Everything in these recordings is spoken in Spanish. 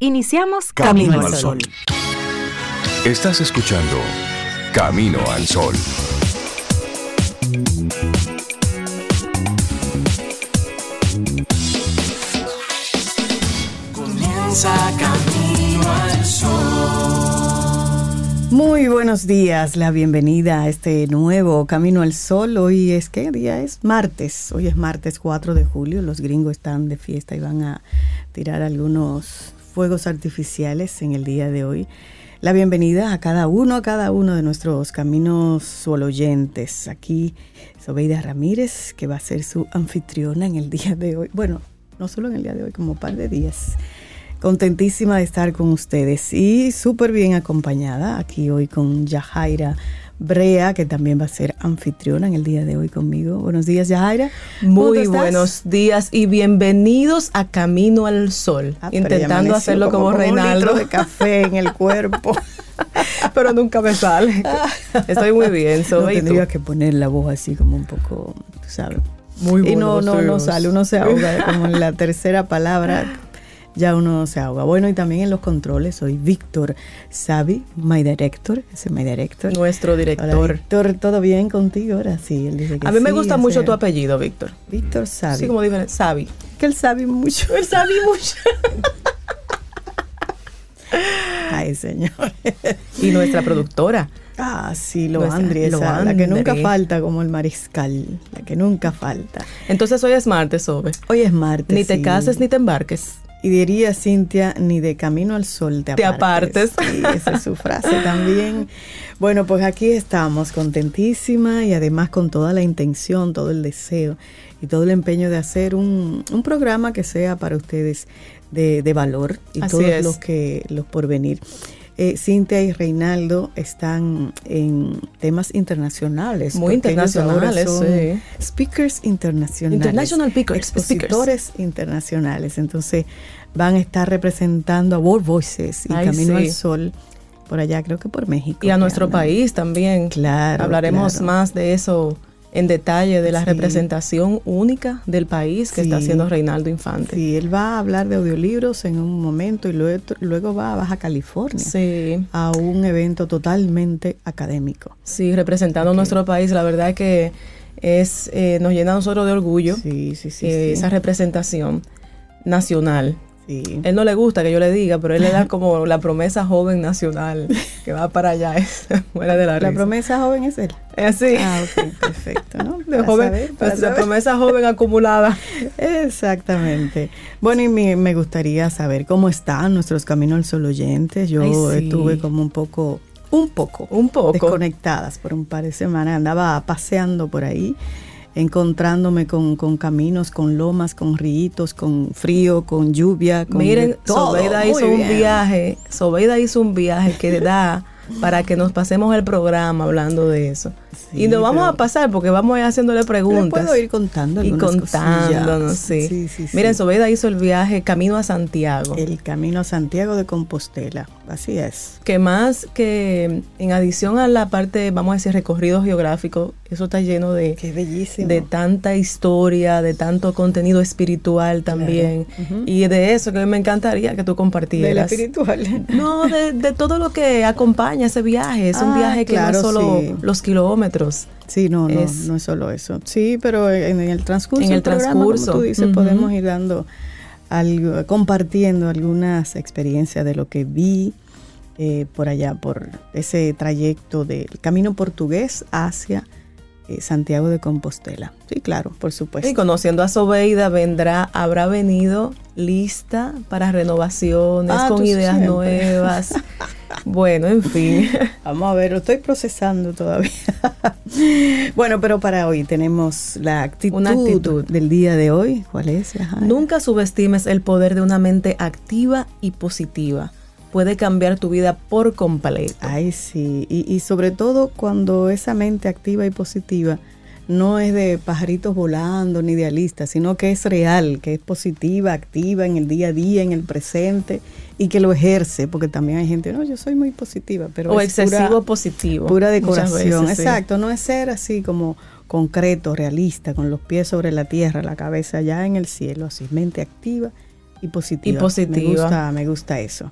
Iniciamos Camino, al Sol. Estás escuchando Camino al Sol. Comienza Camino al Sol. Muy buenos días, la bienvenida a este nuevo Camino al Sol. Hoy es, ¿qué día es? Martes. Hoy es martes 4 de julio. Los gringos están de fiesta y van a tirar algunos fuegos artificiales en el día de hoy. La bienvenida a cada uno, a cada uno de nuestros caminos oyentes. Aquí Sobeida Ramírez, que va a ser su anfitriona en el día de hoy. Bueno, no solo en el día de hoy, como un par de días. Contentísima de estar con ustedes y súper bien acompañada aquí hoy con Yajaira Brea, que también va a ser anfitriona en el día de hoy conmigo. Buenos días, Yajaira. Muy buenos días y bienvenidos a Camino al Sol. Ah, intentando hacerlo como, Reinaldo. Un de café en el cuerpo. pero nunca me sale. Estoy muy bien, soy. No tendría que poner la voz así como un poco, tú sabes. Muy bueno, Y no, no, no sale, uno se ahoga como en la tercera palabra ya uno se ahoga. Bueno, y también en los controles soy Víctor Savi, my director, ese es my director. Nuestro director. Víctor, ¿todo bien contigo? Ahora sí, él dice que A mí me gusta mucho tu apellido, Víctor. Víctor Savi. Sí, como diferente, Savi. Que él sabe mucho. Él sabe mucho. Ay, señor. y nuestra productora. Ah, sí, lo Andri, la que nunca falta como el mariscal, la que nunca falta. Entonces hoy es martes, Sobe. Hoy es martes. Ni te cases ni te embarques. Y diría Cintia, ni de camino al sol te apartes. Te Sí, esa es su frase también. Bueno, pues aquí estamos, contentísima y además con toda la intención, todo el deseo y todo el empeño de hacer un, un programa que sea para ustedes de, de valor y todos los que los por venir. Eh, Cintia y Reinaldo están en temas internacionales. Muy internacionales, sí. Speakers internacionales. International speakers. Expositores internacionales. Entonces van a estar representando a World Voices y Camino al Sol por allá, creo que por México. Y a nuestro país también. Claro. Hablaremos más de eso en detalle de la representación única del país que está haciendo Reinaldo Infante. Sí, él va a hablar de audiolibros en un momento y luego, luego va a Baja California sí. a un evento totalmente académico. Sí, representando nuestro país, la verdad que es eh, nos llena a nosotros de orgullo sí, sí, sí, eh, esa representación nacional él no le gusta que yo le diga, pero él le da como la promesa joven nacional que va para allá. fuera de la, la promesa joven es él. Es así. Ah, ok, perfecto, ¿no? De joven, pues, la promesa joven acumulada. Exactamente. Bueno, y me, gustaría saber cómo están nuestros Caminos al Sol oyentes. Yo estuve como un poco un poco, un poco desconectadas por un par de semanas. Andaba paseando por ahí encontrándome con, caminos, con lomas, con ríos, con frío, con lluvia. Con Miren, Sobeida hizo un viaje, Sobeida hizo un viaje que da para que nos pasemos el programa hablando de eso. y nos vamos a pasar porque vamos a ir haciéndole preguntas. puedo ir contando Y contándonos, sí. Miren, Sobeida hizo el viaje Camino a Santiago. El Camino a Santiago de Compostela, así es. Que más que en adición a la parte, vamos a decir, recorrido geográfico, eso está lleno de, Qué bellísimo. de tanta historia, de tanto contenido espiritual también. Y de eso que me encantaría que tú compartieras. Del espiritual. No, de, todo lo que acompaña ese viaje. Es un ah, viaje que no es solo los kilómetros. Sí, no, no, no es solo eso. Sí, pero en, el transcurso en el transcurso, tú dices, podemos ir dando algo, compartiendo algunas experiencias de lo que vi eh, por allá, por ese trayecto del camino portugués hacia Santiago de Compostela. Sí, claro, por supuesto. Y conociendo a Sobeida, vendrá, habrá venido lista para renovaciones, ah, con ideas nuevas. bueno, en fin. Vamos a ver, lo estoy procesando todavía. bueno, pero para hoy tenemos la actitud, una actitud del día de hoy. ¿Cuál es? Nunca subestimes el poder de una mente activa y positiva puede cambiar tu vida por completo. Ay, sí, y, sobre todo cuando esa mente activa y positiva no es de pajaritos volando ni idealista, sino que es real, que es positiva, activa en el día a día, en el presente y que lo ejerce, porque también hay gente, no, yo soy muy positiva, pero o excesivo positivo, pura decoración, exacto, no es ser así como concreto, realista, con los pies sobre la tierra, la cabeza ya en el cielo, así mente activa y positiva. Y positiva. Me gusta, me gusta eso.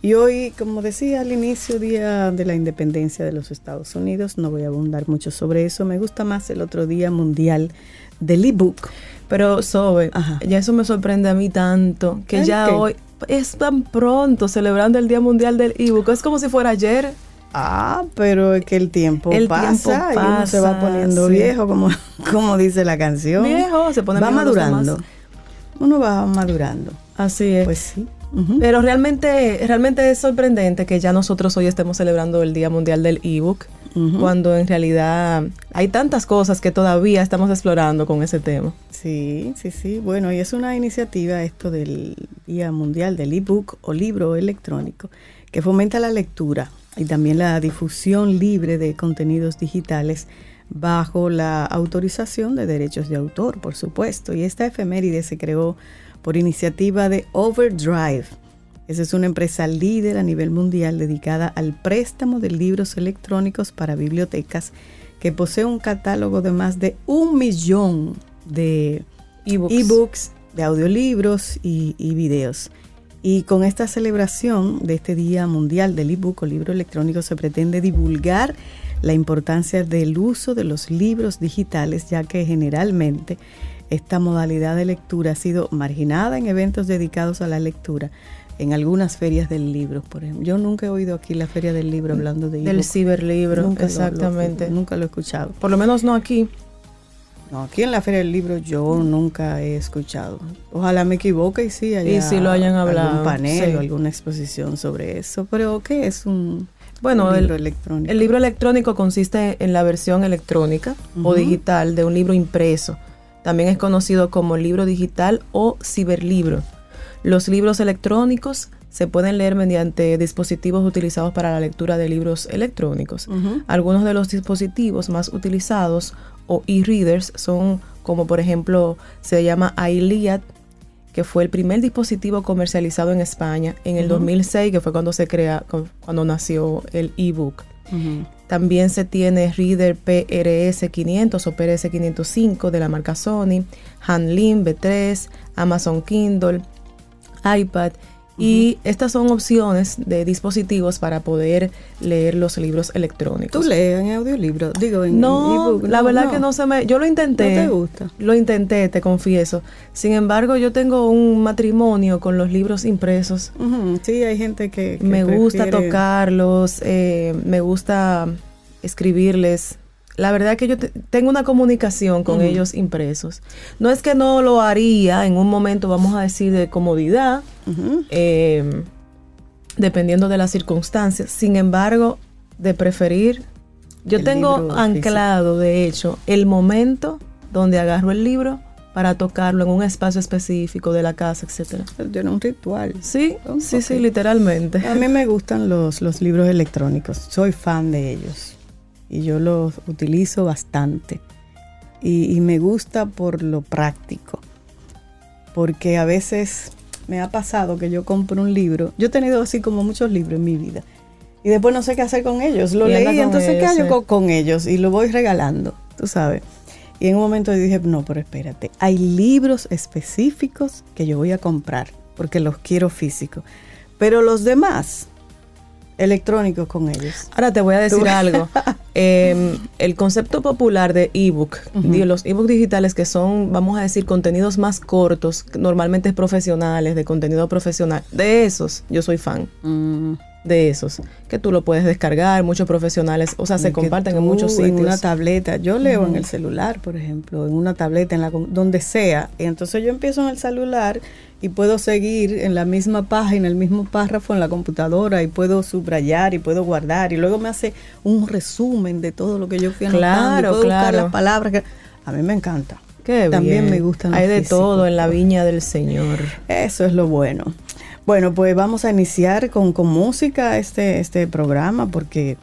Y hoy, como decía al inicio, Día de la Independencia de los Estados Unidos, no voy a abundar mucho sobre eso, me gusta más el otro Día Mundial del ebook. Pero, Sobe, ya eso me sorprende a mí tanto, que ya hoy es tan pronto celebrando el Día Mundial del ebook, es como si fuera ayer. Ah, pero es que el tiempo pasa, y uno se va poniendo viejo, como, como dice la canción. Viejo, se pone Va madurando. Uno va madurando. Así es. Pues sí. Pero realmente, realmente es sorprendente que ya nosotros hoy estemos celebrando el Día Mundial del Ebook, cuando en realidad hay tantas cosas que todavía estamos explorando con ese tema. Sí, sí, sí. Bueno, y es una iniciativa esto del Día Mundial del Ebook o libro electrónico que fomenta la lectura y también la difusión libre de contenidos digitales bajo la autorización de derechos de autor, por supuesto. Y esta efeméride se creó por iniciativa de Overdrive. Esa es una empresa líder a nivel mundial dedicada al préstamo de libros electrónicos para bibliotecas que posee un catálogo de más de un millón de ebooks, de audiolibros y, y, videos. Y con esta celebración de este Día Mundial del ebook o libro electrónico se pretende divulgar la importancia del uso de los libros digitales, ya que generalmente esta modalidad de lectura ha sido marginada en eventos dedicados a la lectura, en algunas ferias del libro, por ejemplo. Yo nunca he oído aquí la feria del libro hablando de Del ciberlibro, nunca exactamente. nunca lo he escuchado. Por lo menos no aquí. No, aquí en la feria del libro yo nunca he escuchado. Ojalá me equivoque y sí haya y si lo hayan hablado, algún panel o alguna exposición sobre eso. Pero ¿qué es un bueno, libro el, electrónico? El libro electrónico consiste en la versión electrónica o digital de un libro impreso también es conocido como libro digital o ciberlibro. Los libros electrónicos se pueden leer mediante dispositivos utilizados para la lectura de libros electrónicos. Algunos de los dispositivos más utilizados o e-readers son como por ejemplo se llama iLiad, que fue el primer dispositivo comercializado en España en el 2006, que fue cuando se crea, cuando nació el ebook. También se tiene Reader PRS 500 o PRS 505 de la marca Sony, Hanlin B3, Amazon Kindle, iPad y estas son opciones de dispositivos para poder leer los libros electrónicos. ¿Tú lees en audiolibro? Digo, en no, ebook. la verdad que no se me... Yo lo intenté. ¿No te gusta? Lo intenté, te confieso. Sin embargo, yo tengo un matrimonio con los libros impresos. Sí, hay gente que... me gusta tocarlos, eh, me gusta escribirles la verdad que yo tengo una comunicación con ellos impresos. No es que no lo haría en un momento, vamos a decir, de comodidad, eh, dependiendo de las circunstancias. Sin embargo, de preferir, yo tengo anclado, de hecho, el momento donde agarro el libro para tocarlo en un espacio específico de la casa, etcétera. Tiene un ritual. Sí, sí, sí, literalmente. A mí me gustan los, los libros electrónicos. Soy fan de ellos y yo los utilizo bastante. Y, me gusta por lo práctico, porque a veces me ha pasado que yo compro un libro, yo he tenido así como muchos libros en mi vida, y después no sé qué hacer con ellos, lo leí, entonces ¿qué hago con, ellos? Y lo voy regalando, tú sabes. Y en un momento dije, no, pero espérate, hay libros específicos que yo voy a comprar, porque los quiero físicos, pero los demás electrónicos con ellos. Ahora te voy a decir algo. Em, el concepto popular de ebook, los ebook digitales que son, vamos a decir, contenidos más cortos, normalmente profesionales, de contenido profesional, de esos yo soy fan. Mm. De esos, que tú lo puedes descargar, muchos profesionales, o sea, se comparten en muchos sitios. En una tableta, yo leo en el celular, por ejemplo, en una tableta, en la donde sea, y entonces yo empiezo en el celular y puedo seguir en la misma página, el mismo párrafo en la computadora y puedo subrayar y puedo guardar y luego me hace un resumen de todo lo que yo fui anotando claro, y claro. las palabras que a mí me encanta. Qué También me gustan Hay de todo en la viña del Señor. Eso es lo bueno. Bueno, pues vamos a iniciar con, con música este, este programa porque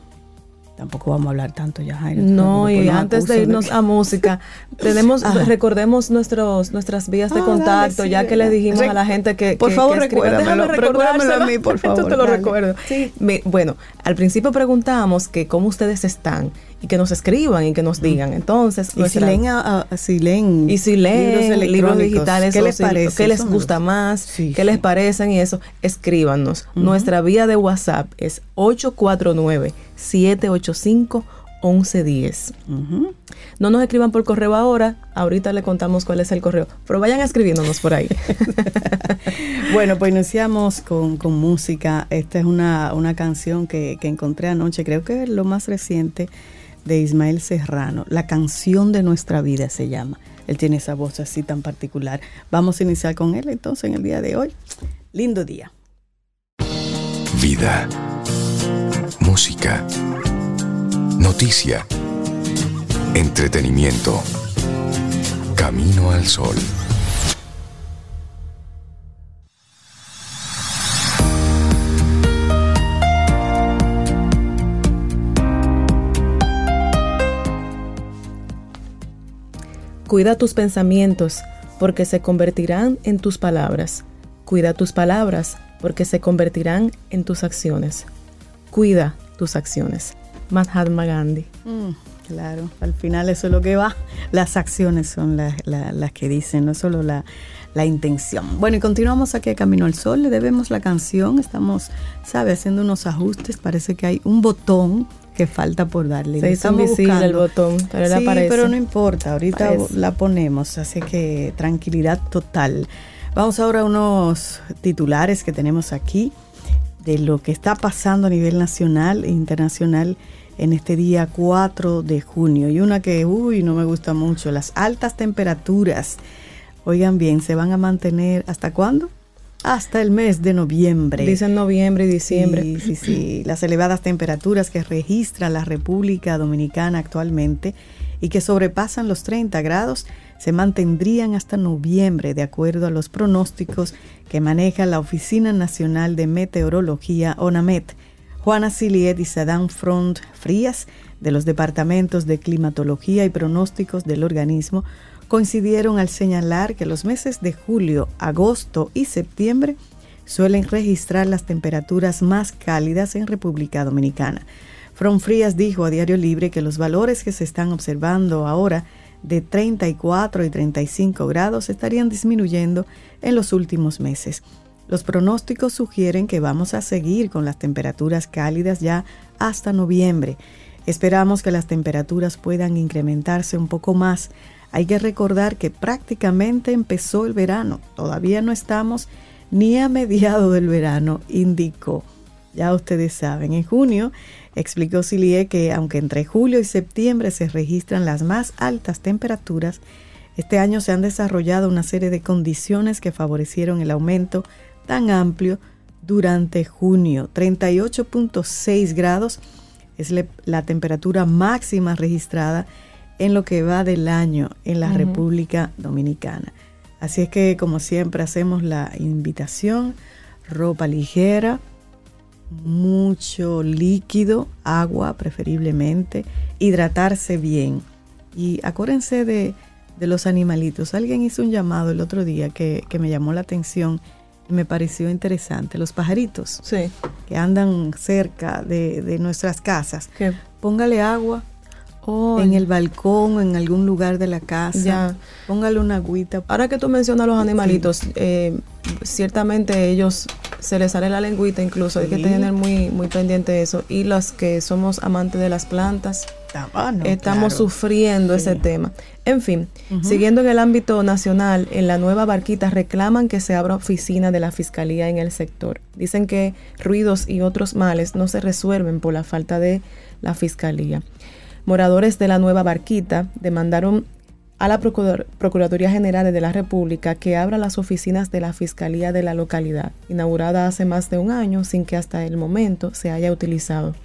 Tampoco vamos a hablar tanto ya, Jairo. No, y antes de irnos a música, tenemos, recordemos nuestros, nuestras vías de ah, contacto, ya que le dijimos a la gente que... Por favor, recuérdamelo, recuérdamelo a mí, por favor. Esto te lo recuerdo. bueno, al principio preguntábamos que cómo ustedes están y que nos escriban y que nos digan. Entonces, y si leen, si leen, y si leen libros, digitales, ¿qué les parece? ¿Qué les gusta más? ¿Qué les parecen? Y eso, escríbanos. Nuestra vía de WhatsApp es 849 785 1110. No nos escriban por correo ahora, ahorita le contamos cuál es el correo, pero vayan escribiéndonos por ahí. bueno, pues iniciamos con, música. Esta es una, una canción que, que, encontré anoche, creo que es lo más reciente de Ismael Serrano. La canción de nuestra vida se llama. Él tiene esa voz así tan particular. Vamos a iniciar con él entonces en el día de hoy. Lindo día. Vida. Música Noticia. Entretenimiento. Camino al sol. Cuida tus pensamientos, porque se convertirán en tus palabras. Cuida tus palabras, porque se convertirán en tus acciones. Cuida tus acciones. Mahatma Gandhi. Mm, claro, al final eso es lo que va. Las acciones son las, que dicen, no solo la, intención. Bueno, y continuamos aquí a Camino al Sol, le debemos la canción, estamos, ¿sabe? Haciendo unos ajustes, parece que hay un botón que falta por darle. Se hizo invisible el botón, pero sí, pero no importa, ahorita la ponemos, así que tranquilidad total. Vamos ahora a unos titulares que tenemos aquí de lo que está pasando a nivel nacional e internacional en este día 4 de junio. Y una que, uy, no me gusta mucho, las altas temperaturas. Oigan bien, se van a mantener hasta cuándo? Hasta el mes de noviembre. Dicen noviembre y diciembre. Sí, sí, sí. Las elevadas temperaturas que registra la República Dominicana actualmente y que sobrepasan los 30 grados se mantendrían hasta noviembre, de acuerdo a los pronósticos que maneja la Oficina Nacional de Meteorología, ONAMET Juana Siliet y Sadán Front Frías, de los departamentos de climatología y pronósticos del organismo, coincidieron al señalar que los meses de julio, agosto y septiembre suelen registrar las temperaturas más cálidas en República Dominicana. Front Frías dijo a Diario Libre que los valores que se están observando ahora de 34 y 35 grados estarían disminuyendo en los últimos meses. Los pronósticos sugieren que vamos a seguir con las temperaturas cálidas ya hasta noviembre. Esperamos que las temperaturas puedan incrementarse un poco más. Hay que recordar que prácticamente empezó el verano. Todavía no estamos ni a mediado del verano, indicó. Ya ustedes saben, en junio explicó Silie que aunque entre julio y septiembre se registran las más altas temperaturas, este año se han desarrollado una serie de condiciones que favorecieron el aumento tan amplio durante junio. 38.6 grados es la temperatura máxima registrada en lo que va del año en la República Dominicana. Así es que, como siempre, hacemos la invitación, ropa ligera, mucho líquido, agua preferiblemente, hidratarse bien. Y acuérdense de, los animalitos. Alguien hizo un llamado el otro día que, que me llamó la atención me pareció interesante. Los pajaritos que andan cerca de, nuestras casas. Póngale agua en el balcón o en algún lugar de la casa. Póngale una agüita. Ahora que tú mencionas los animalitos, eh, ciertamente ellos se les sale la lengüita incluso. Hay que tener muy, muy pendiente eso. Y los que somos amantes de las plantas, ah, estamos sufriendo ese tema. En fin, siguiendo en el ámbito nacional, en la nueva barquita reclaman que se abra oficina de la Fiscalía en el sector. Dicen que ruidos y otros males no se resuelven por la falta de la Fiscalía. Moradores de la nueva barquita demandaron a la Procuraduría General de la República que abra las oficinas de la Fiscalía de la localidad, inaugurada hace más de un año sin que hasta el momento se haya utilizado.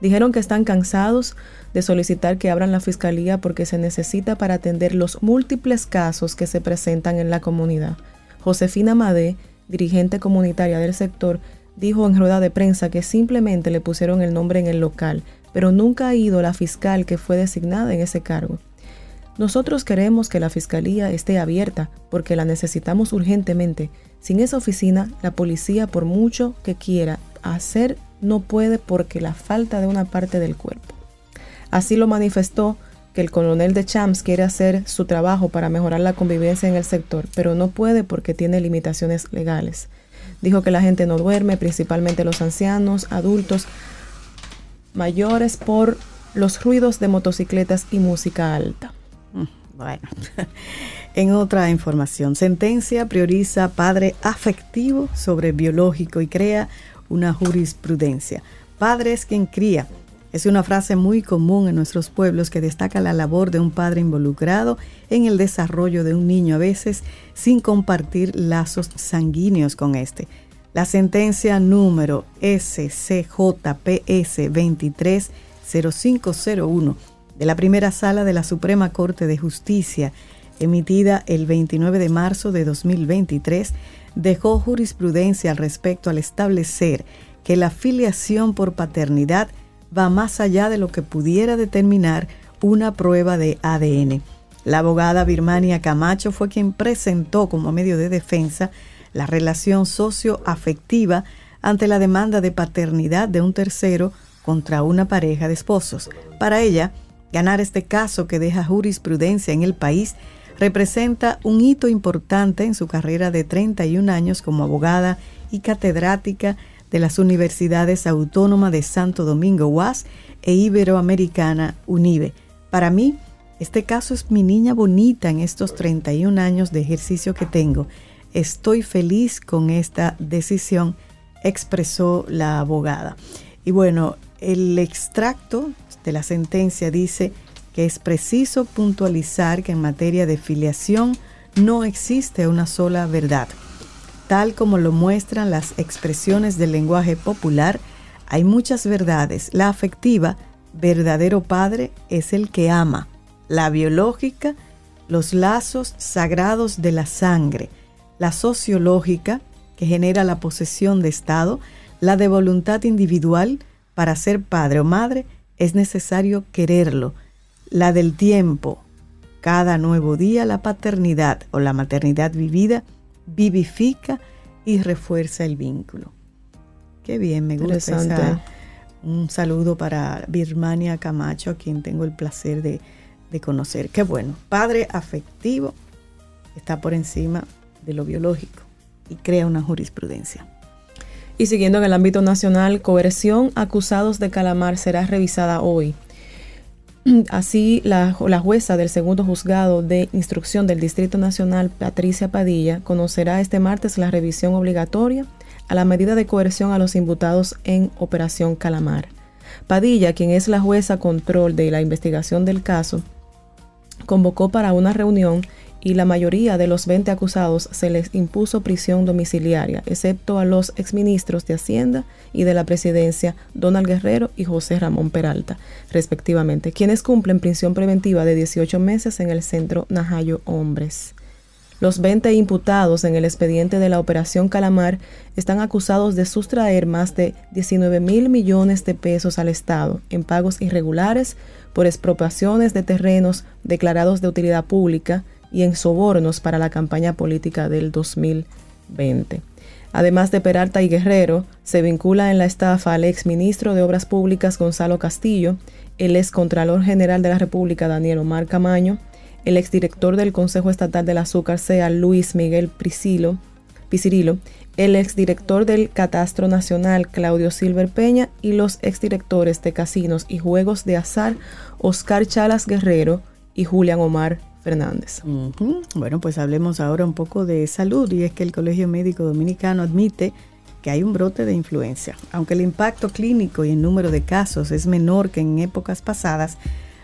Dijeron que están cansados de solicitar que abran la fiscalía porque se necesita para atender los múltiples casos que se presentan en la comunidad. Josefina Madé, dirigente comunitaria del sector, dijo en rueda de prensa que simplemente le pusieron el nombre en el local, pero nunca ha ido la fiscal que fue designada en ese cargo. Nosotros queremos que la fiscalía esté abierta porque la necesitamos urgentemente. Sin esa oficina, la policía, por mucho que quiera hacer, no puede porque la falta de una parte del cuerpo. Así lo manifestó que el coronel de Champs quiere hacer su trabajo para mejorar la convivencia en el sector, pero no puede porque tiene limitaciones legales. Dijo que la gente no duerme, principalmente los ancianos, adultos, mayores, por los ruidos de motocicletas y música alta. Mm, bueno, en otra información, sentencia prioriza padre afectivo sobre biológico y crea una jurisprudencia. Padre es quien cría. Es una frase muy común en nuestros pueblos que destaca la labor de un padre involucrado en el desarrollo de un niño, a veces sin compartir lazos sanguíneos con este. La sentencia número SCJPS 230501 de la primera sala de la Suprema Corte de Justicia, emitida el 29 de marzo de 2023, dejó jurisprudencia al respecto al establecer que la filiación por paternidad va más allá de lo que pudiera determinar una prueba de ADN. La abogada Birmania Camacho fue quien presentó como medio de defensa la relación socioafectiva ante la demanda de paternidad de un tercero contra una pareja de esposos. Para ella, ganar este caso que deja jurisprudencia en el país representa un hito importante en su carrera de 31 años como abogada y catedrática de las Universidades Autónomas de Santo Domingo UAS e Iberoamericana UNIBE. Para mí, este caso es mi niña bonita en estos 31 años de ejercicio que tengo Estoy feliz con esta decisión, expresó la abogada. Y bueno, el extracto de la sentencia dice que es preciso puntualizar que en materia de filiación no existe una sola verdad. Tal como lo muestran las expresiones del lenguaje popular, hay muchas verdades. La afectiva, verdadero padre, es el que ama. La biológica, los lazos sagrados de la sangre la sociológica, que genera la posesión de Estado, la de voluntad individual, para ser padre o madre es necesario quererlo, la del tiempo, cada nuevo día la paternidad o la maternidad vivida vivifica y refuerza el vínculo. Qué bien, me gusta un saludo para Birmania Camacho, a quien tengo el placer de, de conocer. Qué bueno, padre afectivo está por encima de lo biológico y crea una jurisprudencia. Y siguiendo en el ámbito nacional, coerción acusados de calamar será revisada hoy. Así, la, jueza del segundo juzgado de instrucción del Distrito Nacional, Patricia Padilla, conocerá este martes la revisión obligatoria a la medida de coerción a los imputados en Operación Calamar. Padilla, quien es la jueza control de la investigación del caso, convocó para una reunión y la mayoría de los 20 acusados se les impuso prisión domiciliaria, excepto a los exministros de Hacienda y de la Presidencia Donald Guerrero y José Ramón Peralta, respectivamente, quienes cumplen prisión preventiva de 18 meses en el centro Najayo Hombres. Los 20 imputados en el expediente de la Operación Calamar están acusados de sustraer más de 19 mil millones de pesos al Estado en pagos irregulares por expropiaciones de terrenos declarados de utilidad pública, y en sobornos para la campaña política del 2020. Además de Peralta y Guerrero, se vincula en la estafa al ex ministro de Obras Públicas Gonzalo Castillo, el ex Contralor General de la República Daniel Omar Camaño, el exdirector del Consejo Estatal del Azúcar sea Luis Miguel Priscilo, Pisirilo, el exdirector del Catastro Nacional Claudio Silver Peña y los exdirectores de Casinos y Juegos de Azar Oscar Chalas Guerrero y Julián Omar Fernández. Bueno, pues hablemos ahora un poco de salud y es que el Colegio Médico Dominicano admite que hay un brote de influencia. Aunque el impacto clínico y el número de casos es menor que en épocas pasadas,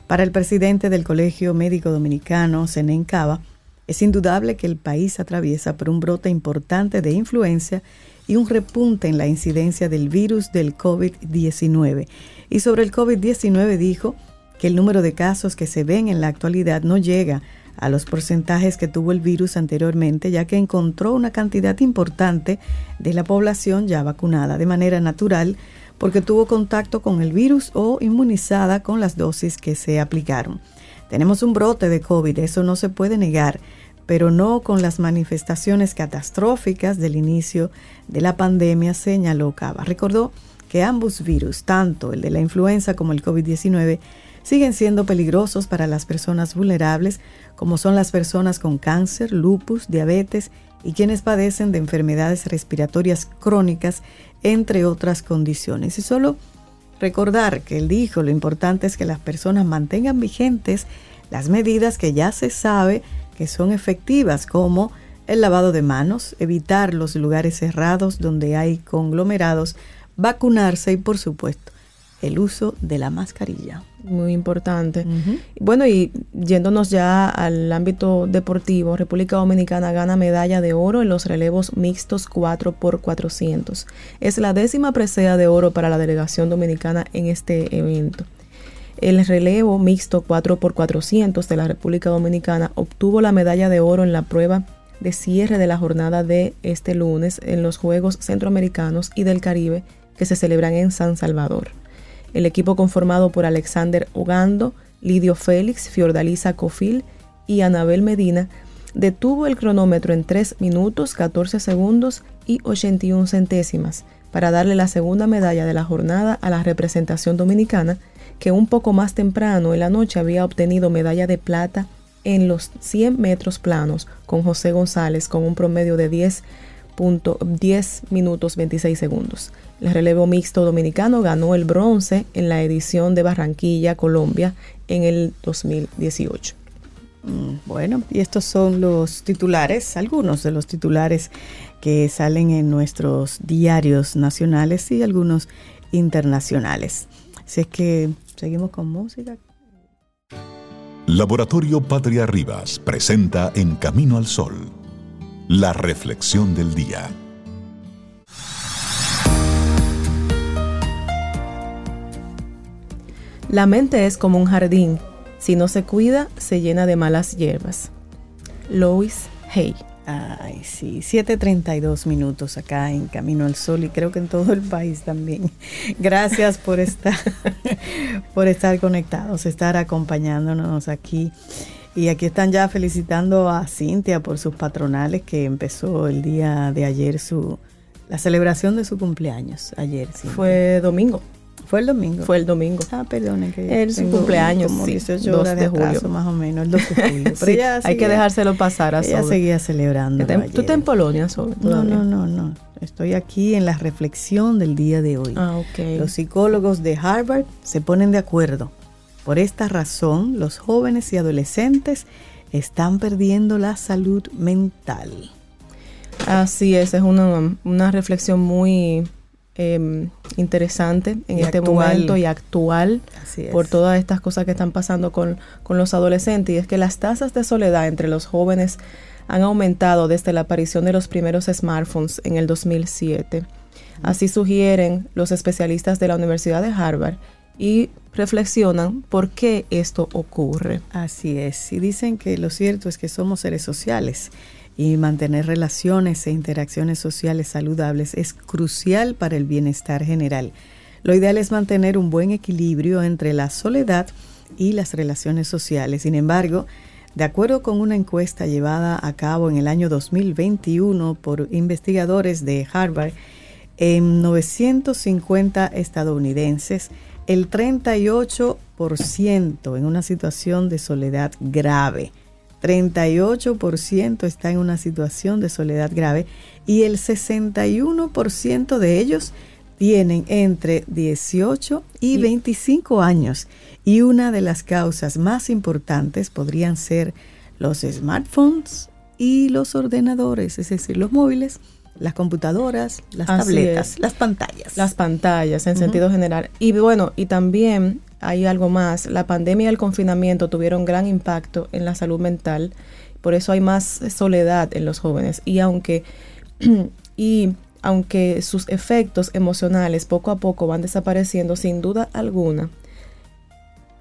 para el presidente del Colegio Médico Dominicano, Senen Cava, es indudable que el país atraviesa por un brote importante de influencia y un repunte en la incidencia del virus del COVID-19. Y sobre el COVID-19 dijo que el número de casos que se ven en la actualidad no llega a los porcentajes que tuvo el virus anteriormente, ya que encontró una cantidad importante de la población ya vacunada de manera natural porque tuvo contacto con el virus o inmunizada con las dosis que se aplicaron. Tenemos un brote de COVID, eso no se puede negar, pero no con las manifestaciones catastróficas del inicio de la pandemia, señaló Cava. Recordó que ambos virus, tanto el de la influenza como el COVID-19, siguen siendo peligrosos para las personas vulnerables, como son las personas con cáncer, lupus, diabetes y quienes padecen de enfermedades respiratorias crónicas, entre otras condiciones. Y solo recordar que él dijo, lo importante es que las personas mantengan vigentes las medidas que ya se sabe que son efectivas, como el lavado de manos, evitar los lugares cerrados donde hay conglomerados, vacunarse y por supuesto el uso de la mascarilla. Muy importante. Bueno, y yéndonos ya al ámbito deportivo, República Dominicana gana medalla de oro en los relevos mixtos 4x400. Es la décima presea de oro para la delegación dominicana en este evento. El relevo mixto 4x400 de la República Dominicana obtuvo la medalla de oro en la prueba de cierre de la jornada de este lunes en los Juegos Centroamericanos y del Caribe que se celebran en San Salvador. El equipo conformado por Alexander Ogando, Lidio Félix, Fiordalisa Cofil y Anabel Medina detuvo el cronómetro en 3 minutos 14 segundos y 81 centésimas para darle la segunda medalla de la jornada a la representación dominicana que un poco más temprano en la noche había obtenido medalla de plata en los 100 metros planos con José González con un promedio de 10, 10 minutos 26 segundos. El relevo mixto dominicano ganó el bronce en la edición de Barranquilla, Colombia, en el 2018. Mm, bueno, y estos son los titulares, algunos de los titulares que salen en nuestros diarios nacionales y algunos internacionales. Así es que Seguimos con música. Laboratorio Patria Rivas presenta En Camino al Sol, la reflexión del día. La mente es como un jardín, si no se cuida, se llena de malas hierbas. Lois Hay. Ay, sí, 7.32 minutos acá en Camino al Sol y creo que en todo el país también. Gracias por estar, por estar conectados, estar acompañándonos aquí. Y aquí están ya felicitando a Cintia por sus patronales que empezó el día de ayer su la celebración de su cumpleaños ayer. Fue domingo. Fue el domingo. Fue el domingo. Ah, perdonen que el cumpleaños, como sí, 18 horas de, julio. más o menos, el 12 de julio. Pero sí, hay que dejárselo pasar a Ella seguía celebrando. ¿Tú estás en Polonia, Sobe? No, no, no, no. Estoy aquí en la reflexión del día de hoy. Ah, ok. Los psicólogos de Harvard se ponen de acuerdo. Por esta razón, los jóvenes y adolescentes están perdiendo la salud mental. Así es, es una, una reflexión muy Em, interesante en este momento y actual por todas estas cosas que están pasando con, con, los adolescentes. Y es que las tasas de soledad entre los jóvenes han aumentado desde la aparición de los primeros smartphones en el 2007. Así sugieren los especialistas de la Universidad de Harvard y reflexionan por qué esto ocurre. Así es, y dicen que lo cierto es que somos seres sociales y mantener relaciones e interacciones sociales saludables es crucial para el bienestar general. Lo ideal es mantener un buen equilibrio entre la soledad y las relaciones sociales. Sin embargo, de acuerdo con una encuesta llevada a cabo en el año 2021 por investigadores de Harvard, en 950 estadounidenses, el 38% en una situación de soledad grave 38% está en una situación de soledad grave y el 61% de ellos tienen entre 18 y 25 años. Y una de las causas más importantes podrían ser los smartphones y los ordenadores, es decir, los móviles, las computadoras, las tabletas, las pantallas. Las pantallas en sentido general. Y bueno, y también hay algo más. La pandemia y el confinamiento tuvieron gran impacto en la salud mental, por eso hay más soledad en los jóvenes. Y aunque, y aunque sus efectos emocionales poco a poco van desapareciendo, sin duda alguna,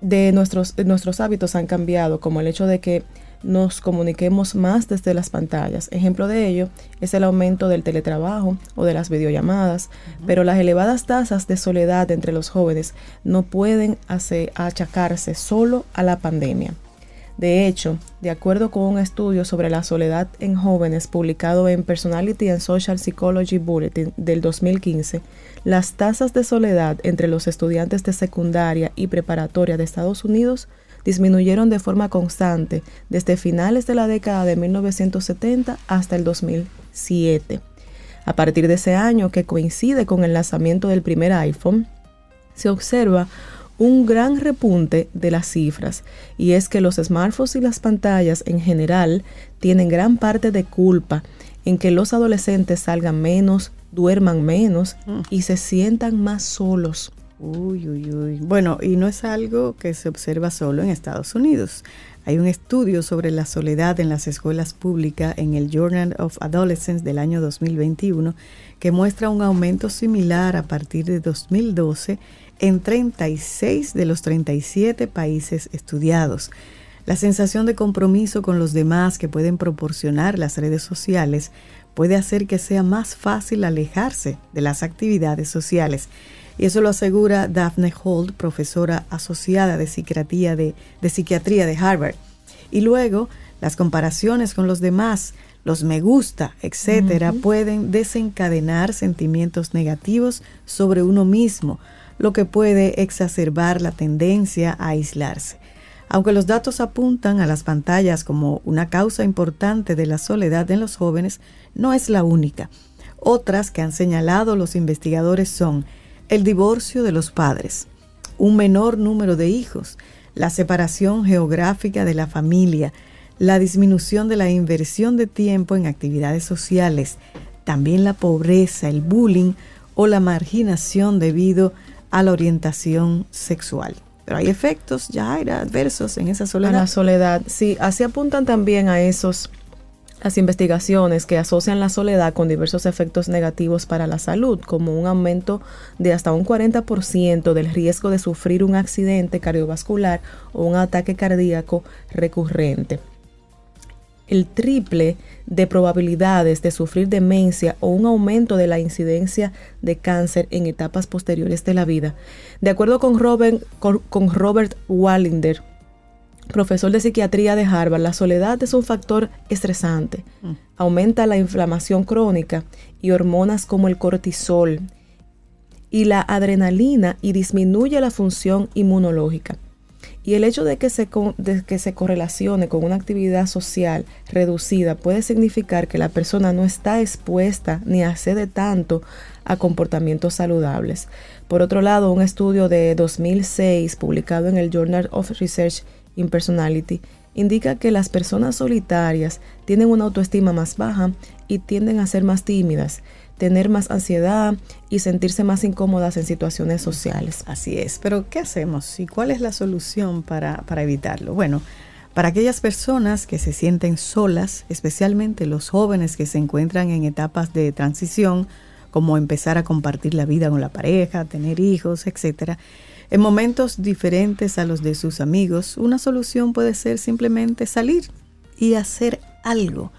de nuestros, nuestros hábitos han cambiado, como el hecho de que nos comuniquemos más desde las pantallas. Ejemplo de ello es el aumento del teletrabajo o de las videollamadas, pero las elevadas tasas de soledad entre los jóvenes no pueden achacarse solo a la pandemia. De hecho, de acuerdo con un estudio sobre la soledad en jóvenes publicado en Personality and Social Psychology Bulletin del 2015, las tasas de soledad entre los estudiantes de secundaria y preparatoria de Estados Unidos disminuyeron de forma constante desde finales de la década de 1970 hasta el 2007. A partir de ese año, que coincide con el lanzamiento del primer iPhone, se observa un gran repunte de las cifras y es que los smartphones y las pantallas en general tienen gran parte de culpa en que los adolescentes salgan menos, duerman menos mm. y se sientan más solos. Bueno, y no es algo que se observa solo en Estados Unidos. Hay un estudio sobre la soledad en las escuelas públicas en el Journal of Adolescence del año 2021 que muestra un aumento similar a partir de 2012 en 36 de los 37 países estudiados. La sensación de compromiso con los demás que pueden proporcionar las redes sociales puede hacer que sea más fácil alejarse de las actividades sociales. Y eso lo asegura Daphne Holt, profesora asociada de psiquiatría de, psiquiatría de Harvard. Y luego, las comparaciones con los demás, los me gusta, etcétera, pueden desencadenar sentimientos negativos sobre uno mismo, lo que puede exacerbar la tendencia a aislarse. Aunque los datos apuntan a las pantallas como una causa importante de la soledad en los jóvenes, no es la única. Otras que han señalado los investigadores son el divorcio de los padres, un menor número de hijos, la separación geográfica de la familia, la disminución de la inversión de tiempo en actividades sociales, también la pobreza, el bullying o la marginación debido a la orientación sexual. Pero hay efectos ya adversos en esa soledad. la soledad, sí. Así apuntan también a esos las investigaciones que asocian la soledad con diversos efectos negativos para la salud, como un aumento de hasta un 40% del riesgo de sufrir un accidente cardiovascular o un ataque cardíaco recurrente el triple de probabilidades de sufrir demencia o un aumento de la incidencia de cáncer en etapas posteriores de la vida. De acuerdo con Robert, con, Wallinder, profesor de psiquiatría de Harvard, la soledad es un factor estresante. Mm. Aumenta la inflamación crónica y hormonas como el cortisol y la adrenalina y disminuye la función inmunológica. Y el hecho de que, se, que se correlacione con una actividad social reducida puede significar que la persona no está expuesta ni accede tanto a comportamientos saludables. Por otro lado, un estudio de 2006 publicado en el Journal of Research in Personality indica que las personas solitarias tienen una autoestima más baja y tienden a ser más tímidas tener más ansiedad y sentirse más incómodas en situaciones sociales. Así es, pero ¿qué hacemos y cuál es la solución para, para evitarlo? Bueno, para aquellas personas que se sienten solas, especialmente los jóvenes que se encuentran en etapas de transición, como empezar a compartir la vida con la pareja, tener hijos, etc., en momentos diferentes a los de sus amigos, una solución puede ser simplemente salir y hacer algo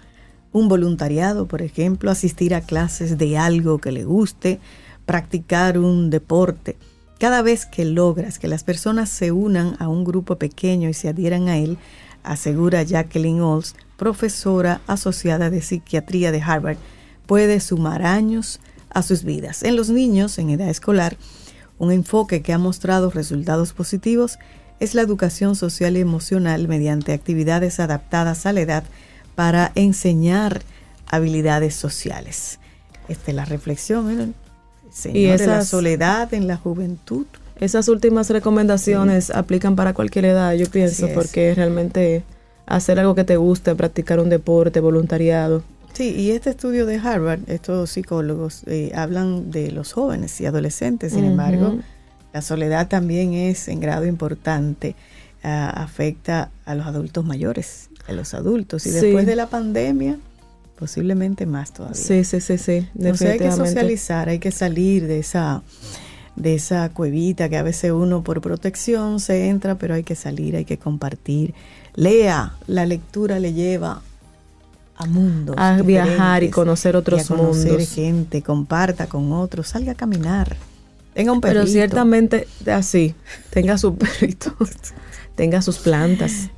un voluntariado, por ejemplo, asistir a clases de algo que le guste, practicar un deporte. Cada vez que logras que las personas se unan a un grupo pequeño y se adhieran a él, asegura Jacqueline Olds, profesora asociada de psiquiatría de Harvard, puede sumar años a sus vidas. En los niños en edad escolar, un enfoque que ha mostrado resultados positivos es la educación social y emocional mediante actividades adaptadas a la edad para enseñar habilidades sociales. Esta es la reflexión, y esa soledad en la juventud. Esas últimas recomendaciones aplican para cualquier edad, yo pienso, porque realmente hacer algo que te guste, practicar un deporte, voluntariado. Sí, y este estudio de Harvard, estos psicólogos eh, hablan de los jóvenes y adolescentes, sin embargo, la soledad también es en grado importante, ah, afecta a los adultos mayores a los adultos. Y después de la pandemia, posiblemente más todavía. Sí, sí, sí, sí. Entonces hay que socializar, hay que salir de esa de esa cuevita que a veces uno por protección se entra, pero hay que salir, hay que compartir. Lea, la lectura le lleva a mundos. A viajar y conocer otros y a conocer gente, comparta con otros, salga a caminar. Tenga un perrito. Pero ciertamente así, tenga su perrito. tenga sus plantas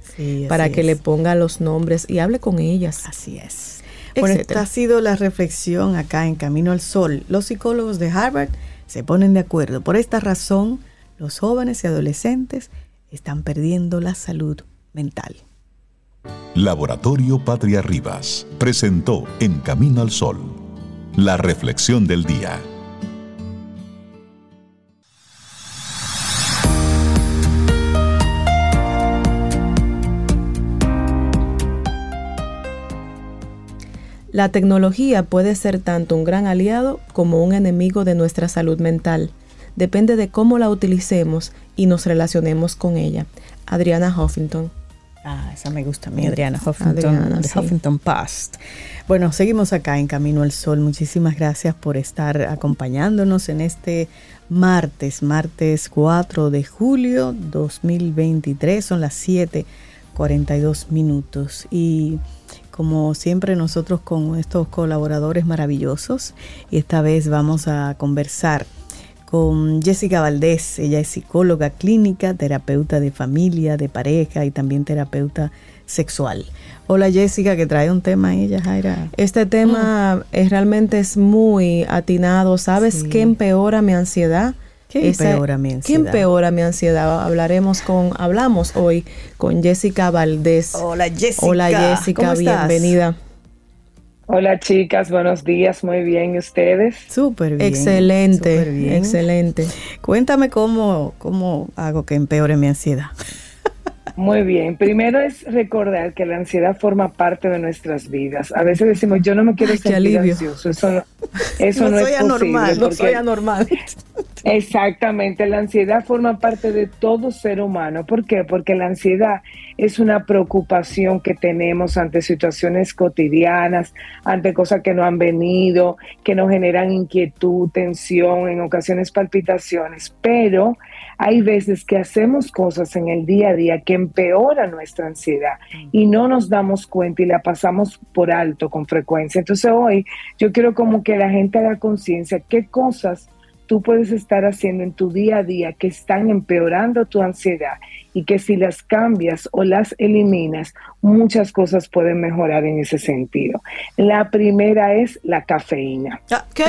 para que le ponga los nombres y hable con ellas. Así es. Bueno, esta ha sido la reflexión acá en Camino al Sol. Los psicólogos de Harvard se ponen de acuerdo. Por esta razón, los jóvenes y adolescentes están perdiendo la salud mental. Laboratorio Patria Rivas presentó En Camino al Sol la reflexión del día. La tecnología puede ser tanto un gran aliado como un enemigo de nuestra salud mental. Depende de cómo la utilicemos y nos relacionemos con ella. Adriana Huffington. Ah, esa me gusta a mí, Adriana Huffington, Huffington Post. Bueno, seguimos acá en Camino al Sol. Muchísimas gracias por estar acompañándonos en este martes, martes 4 de julio 2023. Son las 7:42 minutos. Y como siempre nosotros con estos colaboradores maravillosos y esta vez vamos a conversar con Jessica Valdés. Ella es psicóloga clínica, terapeuta de familia, de pareja y también terapeuta sexual. Hola Jessica, que trae un tema ella, Jaira. Este tema mm. es, realmente es muy atinado. ¿Sabes qué empeora mi ansiedad? ¿Qué empeora mi ansiedad? ¿Qué empeora mi ansiedad? Hablaremos con, hablamos hoy con Jessica Valdés. Hola Jessica. Hola Jessica, bienvenida. Hola chicas, buenos días, muy bien, ¿y ustedes? Súper bien. Excelente, excelente. Cuéntame cómo, cómo hago que empeore mi ansiedad. Muy bien, primero es recordar que la ansiedad forma parte de nuestras vidas. A veces decimos, yo no me quiero sentir ansioso, eso, eso no, es anormal, no soy anormal. Exactamente, la ansiedad forma parte de todo ser humano. ¿Por qué? Porque la ansiedad es una preocupación que tenemos ante situaciones cotidianas, ante cosas que no han venido, que nos generan inquietud, tensión, en ocasiones palpitaciones, pero hay veces que hacemos cosas en el día a día que empeoran nuestra ansiedad y no nos damos cuenta y la pasamos por alto con frecuencia. Entonces hoy yo quiero como que la gente haga conciencia qué cosas tú puedes estar haciendo en tu día a día que están empeorando tu ansiedad y que si las cambias o las eliminas, muchas cosas pueden mejorar en ese sentido. La primera es la cafeína. Ah, ¿Qué?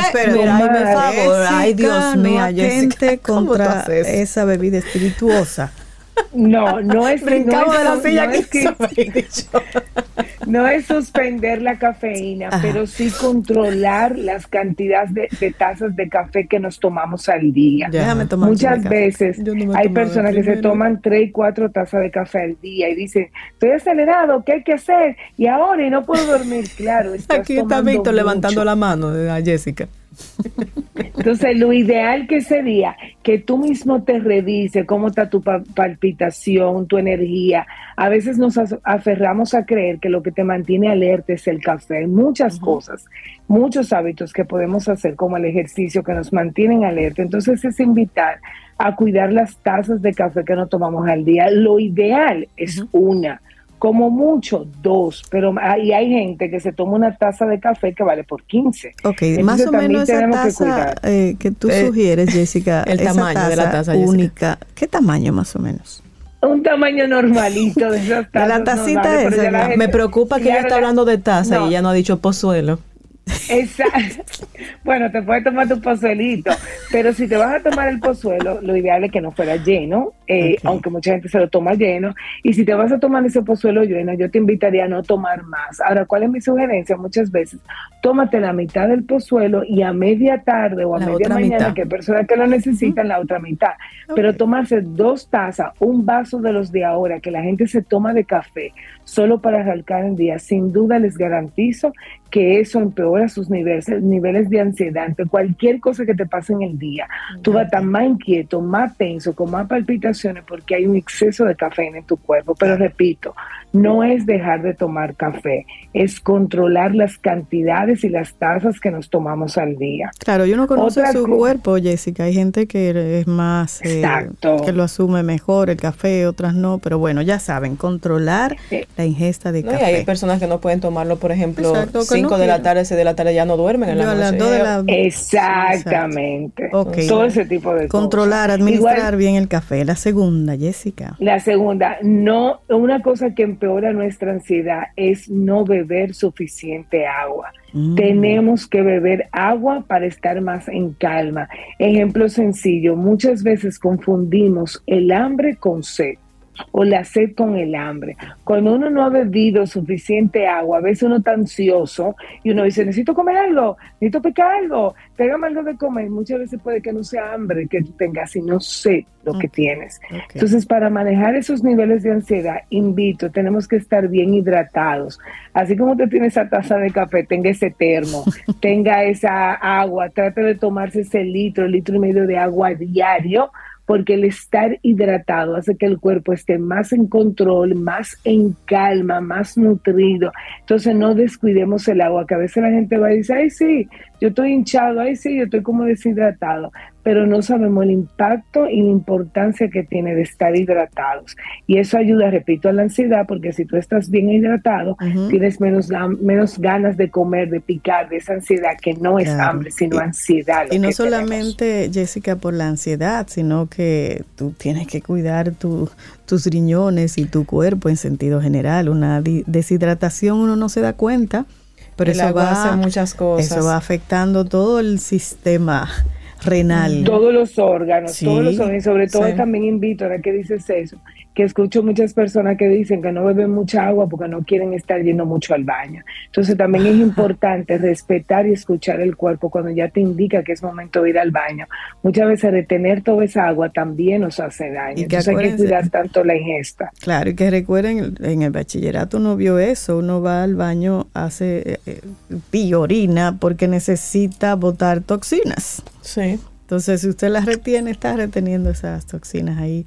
ay, Dios mío, gente contra esa bebida espirituosa. No, no es, Brincamos no de la silla que, no es suspender la cafeína, pero sí controlar las cantidades de, tazas de café que nos tomamos al día. Muchas veces hay personas que se toman tres y cuatro tazas de café al día y dicen, estoy acelerado, ¿qué hay que hacer? Y ahora y no puedo dormir. Claro, Aquí está Víctor levantando la mano de Jessica. Entonces, lo ideal que sería que tú mismo te revises cómo está tu palpitación, tu energía. A veces nos aferramos a creer que lo que te mantiene alerta es el café. Hay muchas cosas, muchos hábitos que podemos hacer, como el ejercicio, que nos mantienen alerta. Entonces, es invitar a cuidar las tazas de café que nos tomamos al día. Lo ideal es una como mucho dos, pero hay, hay gente que se toma una taza de café que vale por 15. Ok, más o menos esa taza que, eh, que tú eh, sugieres, Jessica, el tamaño de la taza única, ¿qué tamaño más o menos? Un tamaño normalito de esas tazas. la tacita esa, Me preocupa que ella está hablando de taza y ella no ha dicho pozuelo. Exacto. Bueno, te puedes tomar tu pozuelito, pero si te vas a tomar el pozuelo, lo ideal es que no fuera lleno, eh, aunque mucha gente se lo toma lleno. Y si te vas a tomar ese pozuelo lleno, yo te invitaría a no tomar más. Ahora, ¿cuál es mi sugerencia? Muchas veces, tómate la mitad del pozuelo y a media tarde o a media mañana, que hay personas que lo necesitan, la otra mitad. Pero tomarse dos tazas, un vaso de los de ahora, que la gente se toma de café, solo para arrancar el día, sin duda les garantizo que eso empeora sus niveles, niveles de ansiedad ante cualquier cosa que te pase en el día. Tú vas a estar más inquieto, más tenso, con más palpitaciones porque hay un exceso de cafeína en tu cuerpo. Pero repito, no es dejar de tomar café, es controlar las cantidades y las tazas que nos tomamos al día. Claro, yo no conozco su cuerpo, Jessica. Hay gente que es más, eh, que lo asume mejor el café, otras no. Pero bueno, ya saben, controlar la ingesta de café. hay personas que no pueden tomarlo, por ejemplo, 5 de la tarde, 6 de la tarde ya no duermen en la noche. Exactamente. Todo ese tipo de Controlar, administrar bien el café. La segunda, Jessica. La segunda, no, una cosa que empeora nuestra ansiedad es no beber suficiente agua. Mm. Tenemos que beber agua para estar más en calma. Ejemplo sencillo, muchas veces confundimos el hambre con sed o la sed con el hambre. Cuando uno no ha bebido suficiente agua, a veces uno está ansioso y uno dice, necesito comer algo, necesito picar algo, pégame algo de comer. Muchas veces puede que no sea hambre que tengas, sino sed lo que tienes. Entonces, para manejar esos niveles de ansiedad, invito, tenemos que estar bien hidratados. Así como usted tiene esa taza de café, tenga ese termo, tenga esa agua, trate de tomarse ese litro, litro y medio de agua diario porque el estar hidratado hace que el cuerpo esté más en control, más en calma, más nutrido. Entonces no descuidemos el agua, que a veces la gente va y dice, ay sí, yo estoy hinchado, ay sí, yo estoy como deshidratado pero no sabemos el impacto y la importancia que tiene de estar hidratados. Y eso ayuda, repito, a la ansiedad, porque si tú estás bien hidratado, tienes menos, menos ganas de comer, de picar, de esa ansiedad que no es hambre, sino ansiedad. Y no solamente, Jessica, por la ansiedad, sino que tú tienes que cuidar tus riñones y tu cuerpo en sentido general. Una deshidratación uno no se da cuenta. Pero eso va, muchas cosas. eso va afectando todo el sistema renal. Todos los órganos, todos los órganos, y sobre todo también invito, ahora que dices eso, que escucho muchas personas que dicen que no beben mucha agua porque no quieren estar yendo mucho al baño. Entonces también es importante respetar y escuchar el cuerpo cuando ya te indica que es momento de ir al baño. Muchas veces retener toda esa agua también nos hace daño. Entonces hay que cuidar tanto la ingesta. Claro, y que recuerden, en el bachillerato uno vio eso, uno va al baño, hace eh, eh orina porque necesita botar toxinas. Sí. Entonces, si usted las retiene, está reteniendo esas toxinas ahí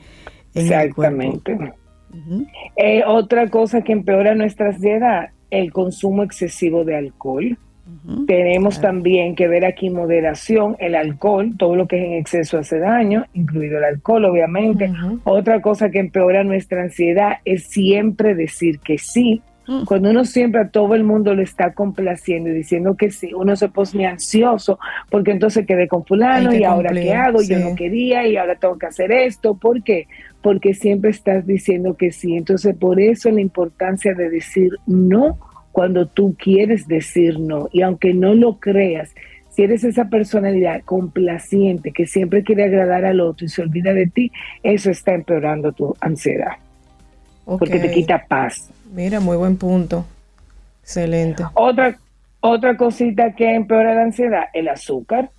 Exactamente. Eh, otra cosa que empeora nuestra ansiedad, el consumo excesivo de alcohol. Tenemos también que ver aquí moderación, el alcohol, todo lo que es en exceso hace daño, incluido el alcohol, obviamente. Otra cosa que empeora nuestra ansiedad es siempre decir que sí Mm. Cuando uno siempre a todo el mundo le está complaciendo y diciendo que sí, uno se pone ansioso porque entonces quedé con fulano y ahora qué hago, yo no quería y ahora tengo que hacer esto. ¿Por qué? Porque siempre estás diciendo que sí. Entonces por eso la importancia de decir no cuando tú quieres decir no. Y aunque no lo creas, si eres esa personalidad complaciente que siempre quiere agradar al otro y se olvida de ti, eso está empeorando tu ansiedad. Porque te quita paz. Mira, muy buen punto. Excelente. Otra, otra cosita que empeora la ansiedad, el azúcar.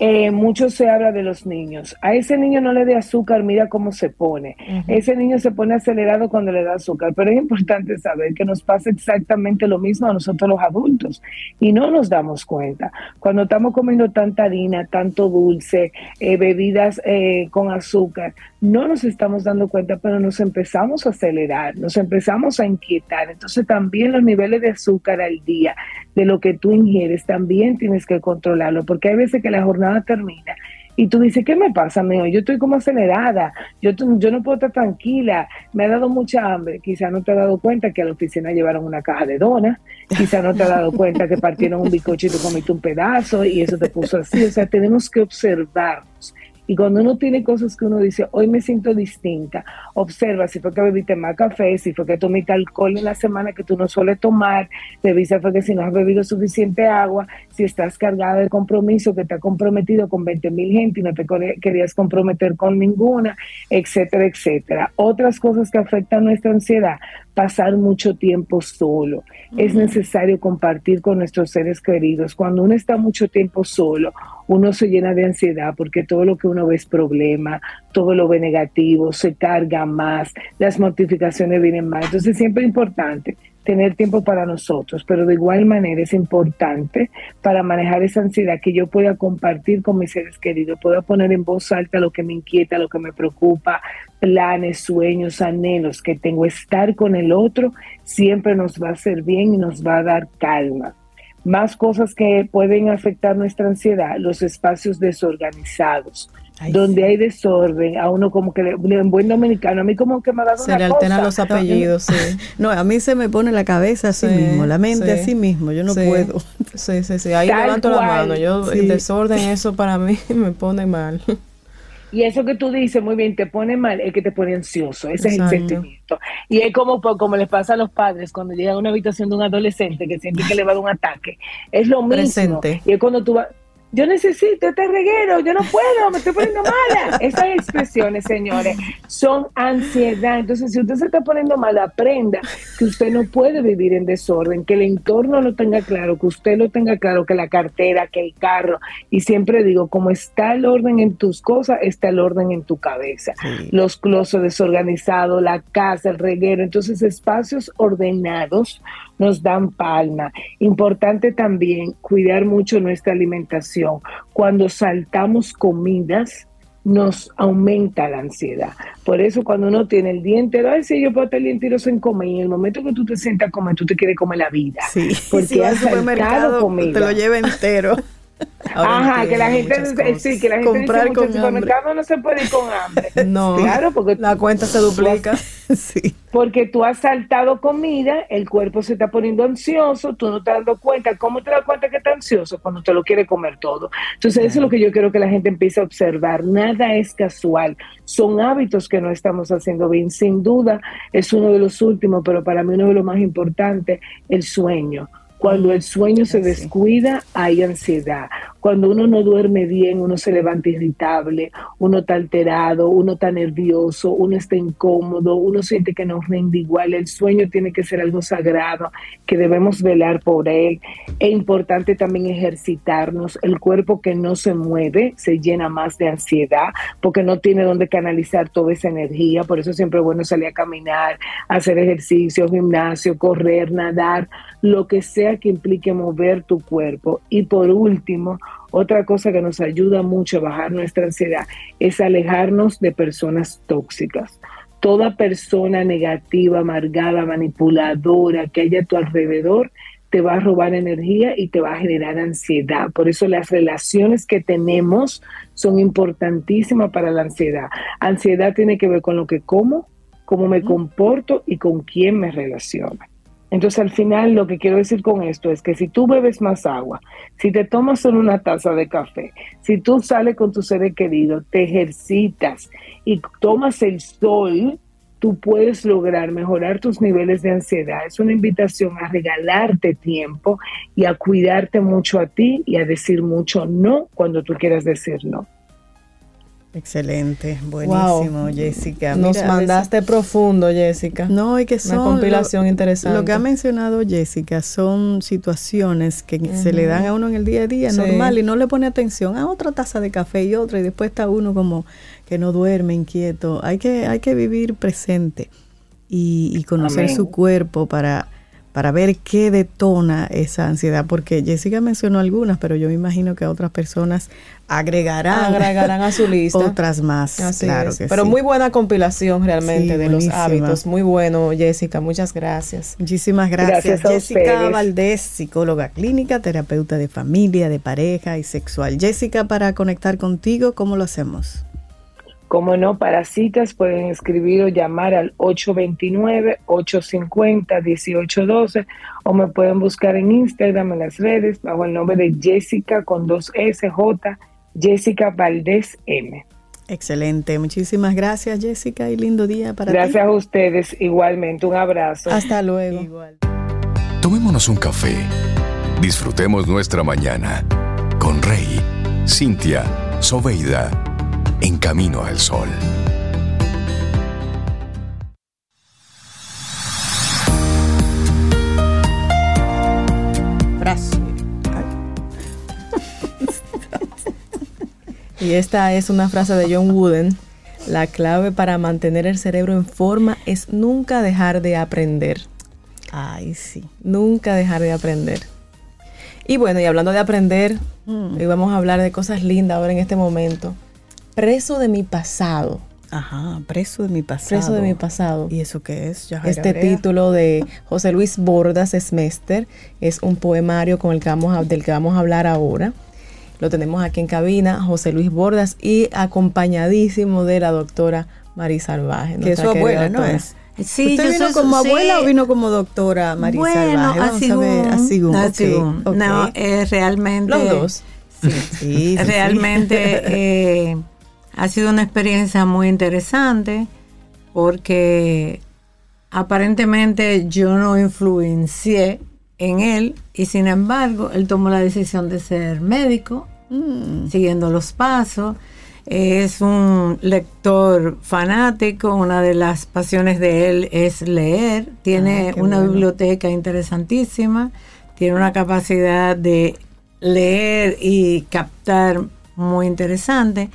Eh, mucho se habla de los niños. A ese niño no le dé azúcar, mira cómo se pone. Ese niño se pone acelerado cuando le da azúcar, pero es importante saber que nos pasa exactamente lo mismo a nosotros los adultos y no nos damos cuenta. Cuando estamos comiendo tanta harina, tanto dulce, eh, bebidas eh, con azúcar, no nos estamos dando cuenta, pero nos empezamos a acelerar, nos empezamos a inquietar. Entonces también los niveles de azúcar al día, de lo que tú ingieres, también tienes que controlarlo, porque hay veces que la jornada termina y tú dices, ¿qué me pasa, mío? Yo estoy como acelerada, yo, yo no puedo estar tranquila, me ha dado mucha hambre. Quizá no te has dado cuenta que a la oficina llevaron una caja de donas, quizá no te has dado cuenta que partieron un bizcochito, comiste un pedazo y eso te puso así. O sea, tenemos que observarnos y cuando uno tiene cosas que uno dice, hoy me siento distinta, observa si fue que bebiste más café, si fue que tomaste alcohol en la semana que tú no sueles tomar, revisa fue que si no has bebido suficiente agua, si estás cargada de compromiso, que te ha comprometido con 20 mil gente y no te querías comprometer con ninguna, etcétera, etcétera. Otras cosas que afectan nuestra ansiedad, pasar mucho tiempo solo. Es necesario compartir con nuestros seres queridos. Cuando uno está mucho tiempo solo, uno se llena de ansiedad porque todo lo que uno ve es problema, todo lo ve negativo, se carga más, las mortificaciones vienen más. Entonces siempre es importante tener tiempo para nosotros, pero de igual manera es importante para manejar esa ansiedad que yo pueda compartir con mis seres queridos, pueda poner en voz alta lo que me inquieta, lo que me preocupa, planes, sueños, anhelos que tengo. Estar con el otro siempre nos va a hacer bien y nos va a dar calma. Más cosas que pueden afectar nuestra ansiedad, los espacios desorganizados. donde hay desorden, a uno como que, en buen dominicano, a mí como que me da Se le alternan los apellidos, sí. No, a mí se me pone la cabeza así mismo, la mente así mismo, yo no puedo. Sí, sí, sí, ahí levanto la mano, yo el desorden, eso para mí me pone mal. Y eso que tú dices muy bien, te pone mal, es que te pone ansioso, ese es el sentimiento. Y es como, como les pasa a los padres cuando llegan a una habitación de un adolescente que siente que le va a dar un ataque. Es lo mismo. Y es cuando tú vas yo necesito este reguero, yo no puedo, me estoy poniendo mala. Esas expresiones, señores, son ansiedad. Entonces, si usted se está poniendo mal, aprenda que usted no puede vivir en desorden, que el entorno lo tenga claro, que usted lo tenga claro, que la cartera, que el carro. Y siempre digo, como está el orden en tus cosas, está el orden en tu cabeza. Los closets desorganizados, la casa, el reguero. Entonces, espacios ordenados nos dan palma. Importante también cuidar mucho nuestra alimentación. Cuando saltamos comidas, nos aumenta la ansiedad. Por eso cuando uno tiene el día entero, ay, sí, yo puedo estar el día entero sin comer, y en el momento que tú te sientas a comer, tú te quieres comer la vida. Sí, porque has saltado comida. Te lo lleva entero. Ajá, que la gente sí, que la gente Comprar dice mucho, supermercado no se puede ir con hambre. No, claro, porque la cuenta se duplica. sí. Porque tú has saltado comida, el cuerpo se está poniendo ansioso, tú no te das cuenta. ¿Cómo te das cuenta que está ansioso? Cuando te lo quiere comer todo. Entonces, eso es lo que yo quiero que la gente empiece a observar. Nada es casual. Son hábitos que no estamos haciendo bien. Sin duda, es uno de los últimos, pero para mí uno de los más importantes, el sueño cuando el sueño se descuida, hay ansiedad. Cuando uno no duerme bien, uno se levanta irritable, uno está alterado, uno está nervioso, uno está incómodo, uno siente que no rinde igual. El sueño tiene que ser algo sagrado, que debemos velar por él. Es importante también ejercitarnos. El cuerpo que no se mueve se llena más de ansiedad porque no tiene dónde canalizar toda esa energía. Por eso siempre es bueno salir a caminar, hacer ejercicio, gimnasio, correr, nadar, lo que sea que implique mover tu cuerpo. Y por último, otra cosa que nos ayuda mucho a bajar nuestra ansiedad es alejarnos de personas tóxicas. Toda persona negativa, amargada, manipuladora que haya a tu alrededor te va a robar energía y te va a generar ansiedad. Por eso las relaciones que tenemos son importantísimas para la ansiedad. Ansiedad tiene que ver con lo que como, cómo me comporto y con quién me relaciono. Entonces al final lo que quiero decir con esto es que si tú bebes más agua, si te tomas solo una taza de café, si tú sales con tu ser querido, te ejercitas y tomas el sol, tú puedes lograr mejorar tus niveles de ansiedad. Es una invitación a regalarte tiempo y a cuidarte mucho a ti y a decir mucho no cuando tú quieras decir no. Excelente, buenísimo, Jessica. Nos mandaste profundo, Jessica. No, y que son una compilación interesante. Lo que ha mencionado Jessica son situaciones que se le dan a uno en el día a día normal y no le pone atención a otra taza de café y otra y después está uno como que no duerme, inquieto. Hay que hay que vivir presente y, conocer su cuerpo para para ver qué detona esa ansiedad, porque Jessica mencionó algunas, pero yo me imagino que otras personas agregarán, agregarán a su lista otras más. claro que pero muy buena compilación realmente de los hábitos, muy bueno Jessica, muchas gracias. Muchísimas gracias, Jessica Valdés, psicóloga clínica, terapeuta de familia, de pareja y sexual. Jessica, para conectar contigo, ¿cómo lo hacemos? Como no, para citas pueden escribir o llamar al 829-850-1812 o me pueden buscar en Instagram, en las redes, bajo el nombre de Jessica con dos S, J, Jessica Valdés M. Excelente, muchísimas gracias Jessica y lindo día para gracias ti. Gracias a ustedes, igualmente, un abrazo. Hasta luego. Igual. Tomémonos un café, disfrutemos nuestra mañana con Rey, Cintia, Soveida en camino al sol. Frase. y esta es una frase de John Wooden. La clave para mantener el cerebro en forma es nunca dejar de aprender. Ay, sí. Nunca dejar de aprender. Y bueno, y hablando de aprender, mm. hoy vamos a hablar de cosas lindas ahora en este momento preso de mi pasado. Ajá, preso de mi pasado. Preso de mi pasado. ¿Y eso qué es? Yajaira Este Brea? título de José Luis Bordas Smester es un poemario con el que vamos a- del que vamos a hablar ahora. Lo tenemos aquí en cabina, José Luis Bordas, y acompañadísimo de la doctora Marisa Salvaje. Que es su abuela, ¿no es? Sí, ¿Usted yo vino soy- como sí. abuela o vino como doctora Marisa bueno, Salvaje? Vamos así a ver, así un, así. No, eh, realmente. Los dos. Sí, sí, sí, sí. realmente eh, ha sido una experiencia muy interesante porque aparentemente yo no influencié en él y sin embargo él tomó la decisión de ser médico Mm, siguiendo los pasos. Es un lector fanático, una de las pasiones de él es leer, tiene Ah, una bueno. biblioteca interesantísima, tiene una capacidad de leer y captar muy interesante.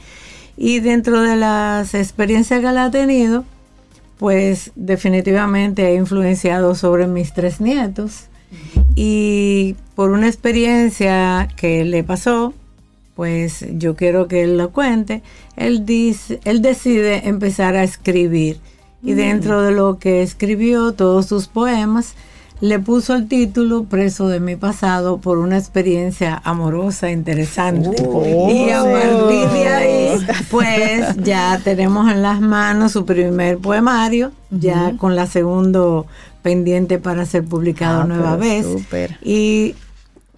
Y dentro de las experiencias que él ha tenido, pues definitivamente ha influenciado sobre mis tres nietos. Y por una experiencia que le pasó, pues yo quiero que él lo cuente. Él dice, él decide empezar a escribir y dentro de lo que escribió todos sus poemas le puso el título Preso de mi pasado por una experiencia amorosa interesante. y a partir de ahí, pues ya tenemos en las manos su primer poemario, ya con la segundo pendiente para ser publicado Ah, nueva vez. Y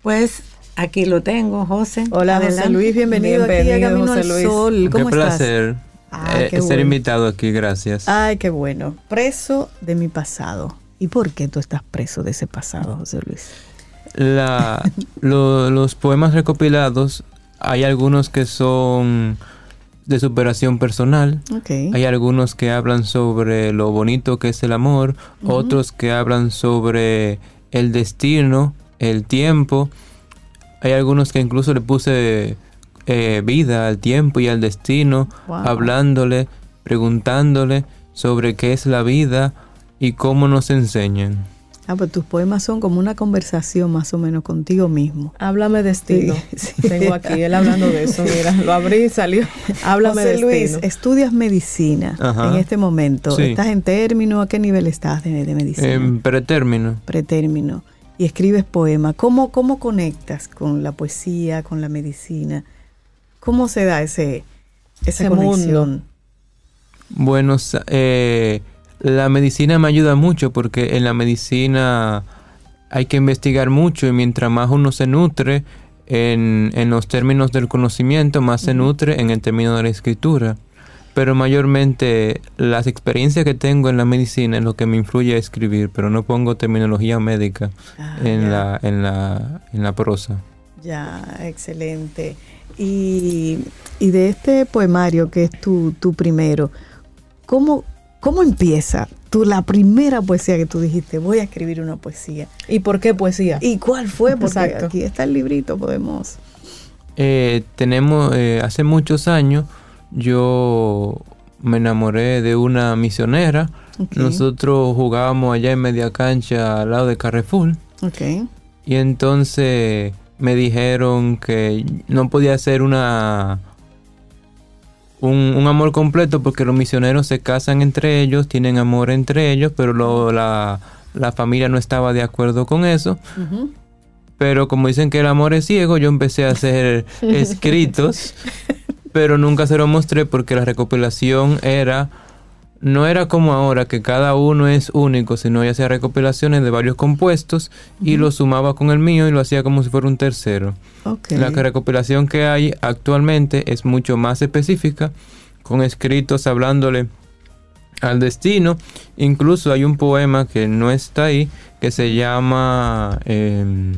pues aquí lo tengo, José. Hola, José Adelante. Luis, bienvenido, aquí a Bienvenido, Camino José al Luis. Sol. ¿Cómo Qué estás? placer Ah, eh, qué ser bueno. invitado aquí, gracias. Ay, qué bueno. Preso de mi pasado. ¿Y por qué tú estás preso de ese pasado, José Luis? La- lo- los poemas recopilados, hay algunos que son de superación personal, hay algunos que hablan sobre lo bonito que es el amor, otros que hablan sobre el destino, el tiempo, hay algunos que incluso le puse eh, vida al tiempo y al destino, Wow. hablándole, preguntándole sobre qué es la vida y cómo nos enseñan. Ah, pues tus poemas son como una conversación más o menos contigo mismo. Háblame destino. Sí, sí. Tengo aquí él hablando de eso. Mira, lo abrí y salió. Háblame José destino. Luis, estudias medicina Ajá. en este momento. Sí. ¿Estás en término? ¿A qué nivel estás de, de medicina? En pretérmino. Pretérmino. Y escribes poemas. ¿Cómo, ¿Cómo conectas con la poesía, con la medicina? ¿Cómo se da ese, esa Ese conexión? mundo. Bueno, eh, la medicina me ayuda mucho porque en la medicina hay que investigar mucho y mientras más uno se nutre en, en los términos del conocimiento, más se nutre en el término de la escritura. Pero mayormente las experiencias que tengo en la medicina es lo que me influye a escribir, pero no pongo terminología médica Ah, en, la, en, la, en la prosa. Ya, excelente. Y, y de este poemario que es tu, tu primero, ¿cómo, ¿cómo empieza tú la primera poesía que tú dijiste? Voy a escribir una poesía. ¿Y por qué poesía? ¿Y cuál fue? Porque Exacto. aquí está el librito, podemos. Eh, tenemos, eh, hace muchos años, yo me enamoré de una misionera. Nosotros jugábamos allá en media cancha al lado de Carrefour. Ok. Y entonces me dijeron que no podía ser una un, un amor completo porque los misioneros se casan entre ellos, tienen amor entre ellos, pero lo- la, la familia no estaba de acuerdo con eso. Pero como dicen que el amor es ciego, yo empecé a hacer escritos, pero nunca se lo mostré porque la recopilación era, no era como ahora, que cada uno es único, sino yo hacía recopilaciones de varios compuestos y lo sumaba con el mío y lo hacía como si fuera un tercero. La recopilación que hay actualmente es mucho más específica, con escritos hablándole al destino. Incluso hay un poema que no está ahí, que se llama em,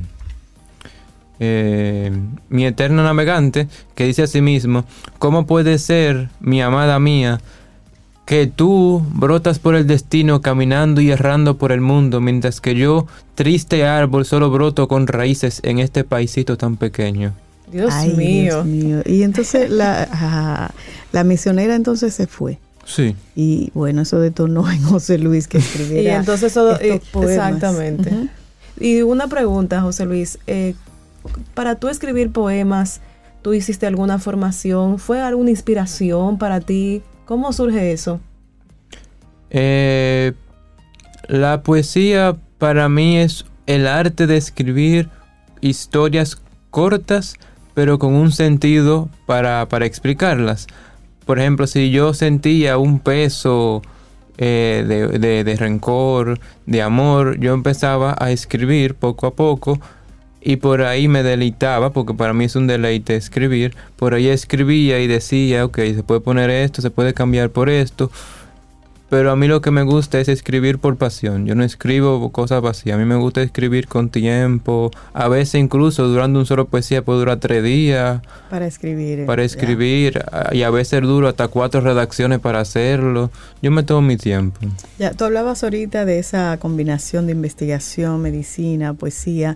eh, Mi eterno navegante, que dice así mismo, ¿cómo puede ser, mi amada mía, que tú brotas por el destino caminando y errando por el mundo, mientras que yo, triste árbol, solo broto con raíces en este paisito tan pequeño? Dios Ay, mío. Dios mío. Y entonces la, ah, la misionera entonces se fue. Sí. Y bueno, eso detonó en José Luis que escribiera. Y entonces eso, estos y- poemas. exactamente. Y una pregunta, José Luis, eh, para tú escribir poemas, ¿tú hiciste alguna formación? ¿Fue alguna inspiración para ti? ¿Cómo surge eso? Eh, la poesía para mí es el arte de escribir historias cortas, pero con un sentido para, para explicarlas. Por ejemplo, si yo sentía un peso eh, de, de- de rencor, de amor, yo empezaba a escribir poco a poco y por ahí me deleitaba, porque para mí es un deleite escribir. Por ahí escribía y decía, ok, se puede poner esto, se puede cambiar por esto. Pero a mí lo que me gusta es escribir por pasión. Yo no escribo cosas vacías. A mí me gusta escribir con tiempo. A veces incluso durando un solo poesía puede durar tres días Para escribir. eh, para ya. escribir. Y a veces duro hasta cuatro redacciones para hacerlo. Yo me tomo mi tiempo. Ya, tú hablabas ahorita de esa combinación de investigación, medicina, poesía.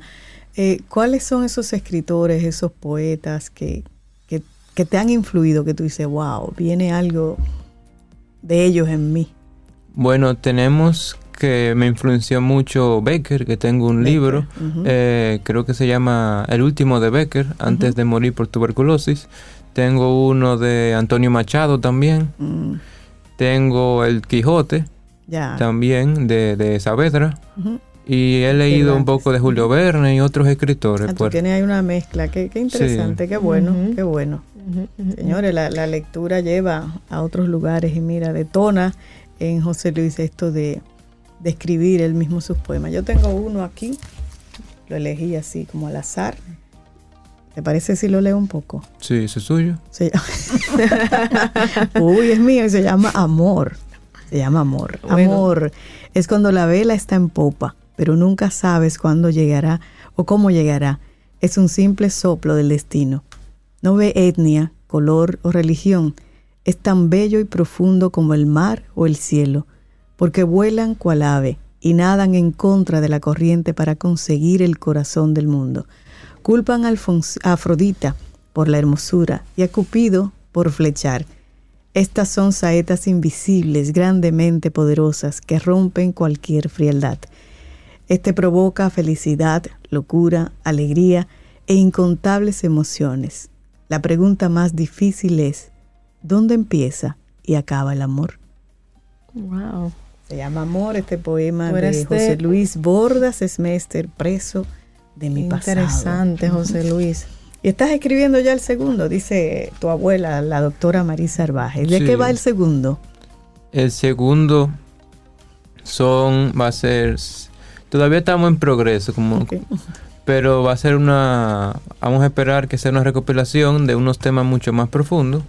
Eh, ¿Cuáles son esos escritores, esos poetas que, que, que te han influido, que tú dices, wow, viene algo de ellos en mí? Bueno, tenemos que me influenció mucho Becker, que tengo un Becker, libro, eh, creo que se llama El último de Becker, antes de morir por tuberculosis. Tengo uno de Antonio Machado también. Mm, Tengo El Quijote también de, de Saavedra. Y he leído un poco de Julio Verne y otros escritores. Ah, tú por- tienes ahí una mezcla, qué, qué interesante, qué bueno, qué bueno. Señores, la, la lectura lleva a otros lugares y mira, detona en José Luis esto de, de escribir él mismo sus poemas. Yo tengo uno aquí, lo elegí así como al azar. ¿Te parece si lo leo un poco? Sí, eso es suyo. Se llama- Uy, es mío y se llama Amor. Se llama Amor. Bueno. Amor es cuando la vela está en popa, pero nunca sabes cuándo llegará o cómo llegará. Es un simple soplo del destino. No ve etnia, color o religión. Es tan bello y profundo como el mar o el cielo, porque vuelan cual ave y nadan en contra de la corriente para conseguir el corazón del mundo. Culpan a Afrodita por la hermosura y a Cupido por flechar. Estas son saetas invisibles, grandemente poderosas, que rompen cualquier frialdad. Este provoca felicidad, locura, alegría e incontables emociones. La pregunta más difícil es, ¿dónde empieza y acaba el amor? Wow. Se llama Amor este poema de José Luis Bordas Smester, preso de mi pasado. Interesante, José Luis. Y estás escribiendo ya el segundo, dice tu abuela, la doctora Marisa Arbaje. ¿De Sí. qué va el segundo? El segundo son, va a ser, todavía estamos en progreso, como, pero va a ser una, vamos a esperar que sea una recopilación de unos temas mucho más profundos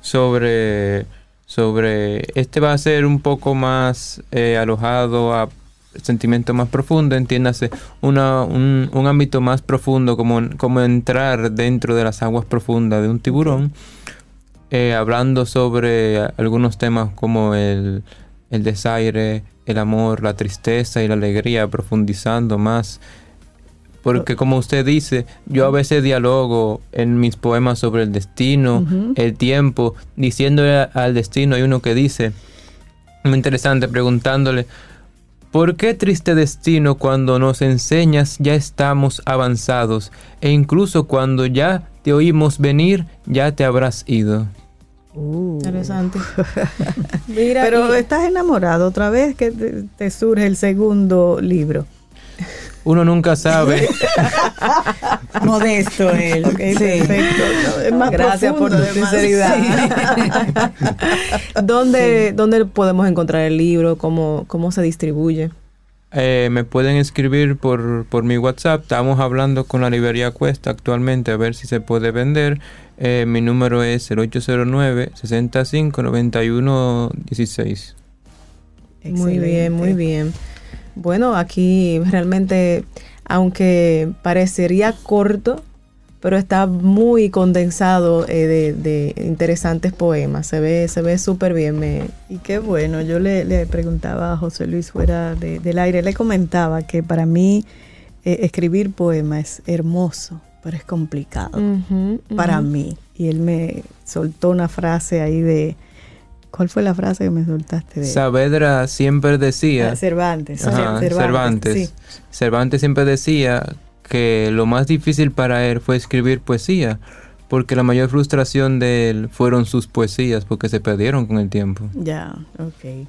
sobre, sobre, este va a ser un poco más eh, alojado a sentimiento más profundo, entiéndase, una, un, un ámbito más profundo, como, como entrar dentro de las aguas profundas de un tiburón, eh, hablando sobre algunos temas como el, el desaire, el amor, la tristeza y la alegría, profundizando más. Porque como usted dice, yo a veces dialogo en mis poemas sobre el destino, el tiempo, diciéndole al destino, hay uno que dice, muy interesante, preguntándole, ¿por qué triste destino cuando nos enseñas ya estamos avanzados e incluso cuando ya te oímos venir ya te habrás ido? Uh. Interesante. Mira, Pero y- estás enamorado otra vez que te, te surge el segundo libro. Uno nunca sabe. Modesto él. Ok, perfecto. No, es más Gracias por tu sinceridad. ¿Dónde, ¿Dónde podemos encontrar el libro? ¿Cómo, cómo se distribuye? Eh, me pueden escribir por, por mi WhatsApp. Estamos hablando con la librería Cuesta actualmente a ver si se puede vender. Eh, mi número es el 809-6591-16. Muy bien, muy bien. Bueno, aquí realmente, aunque parecería corto, pero está muy condensado eh, de, de interesantes poemas. Se ve, se ve súper bien. Me, Y qué bueno, yo le, le preguntaba a José Luis fuera de- del aire, le comentaba que para mí eh, escribir poema es hermoso, pero es complicado para mí. Y él me soltó una frase ahí de, ¿cuál fue la frase que me soltaste? De, Saavedra siempre decía, Ah, Cervantes. Ajá, Cervantes, Cervantes. sí. Cervantes siempre decía que lo más difícil para él fue escribir poesía, porque la mayor frustración de él fueron sus poesías, porque se perdieron con el tiempo. Ya, ok.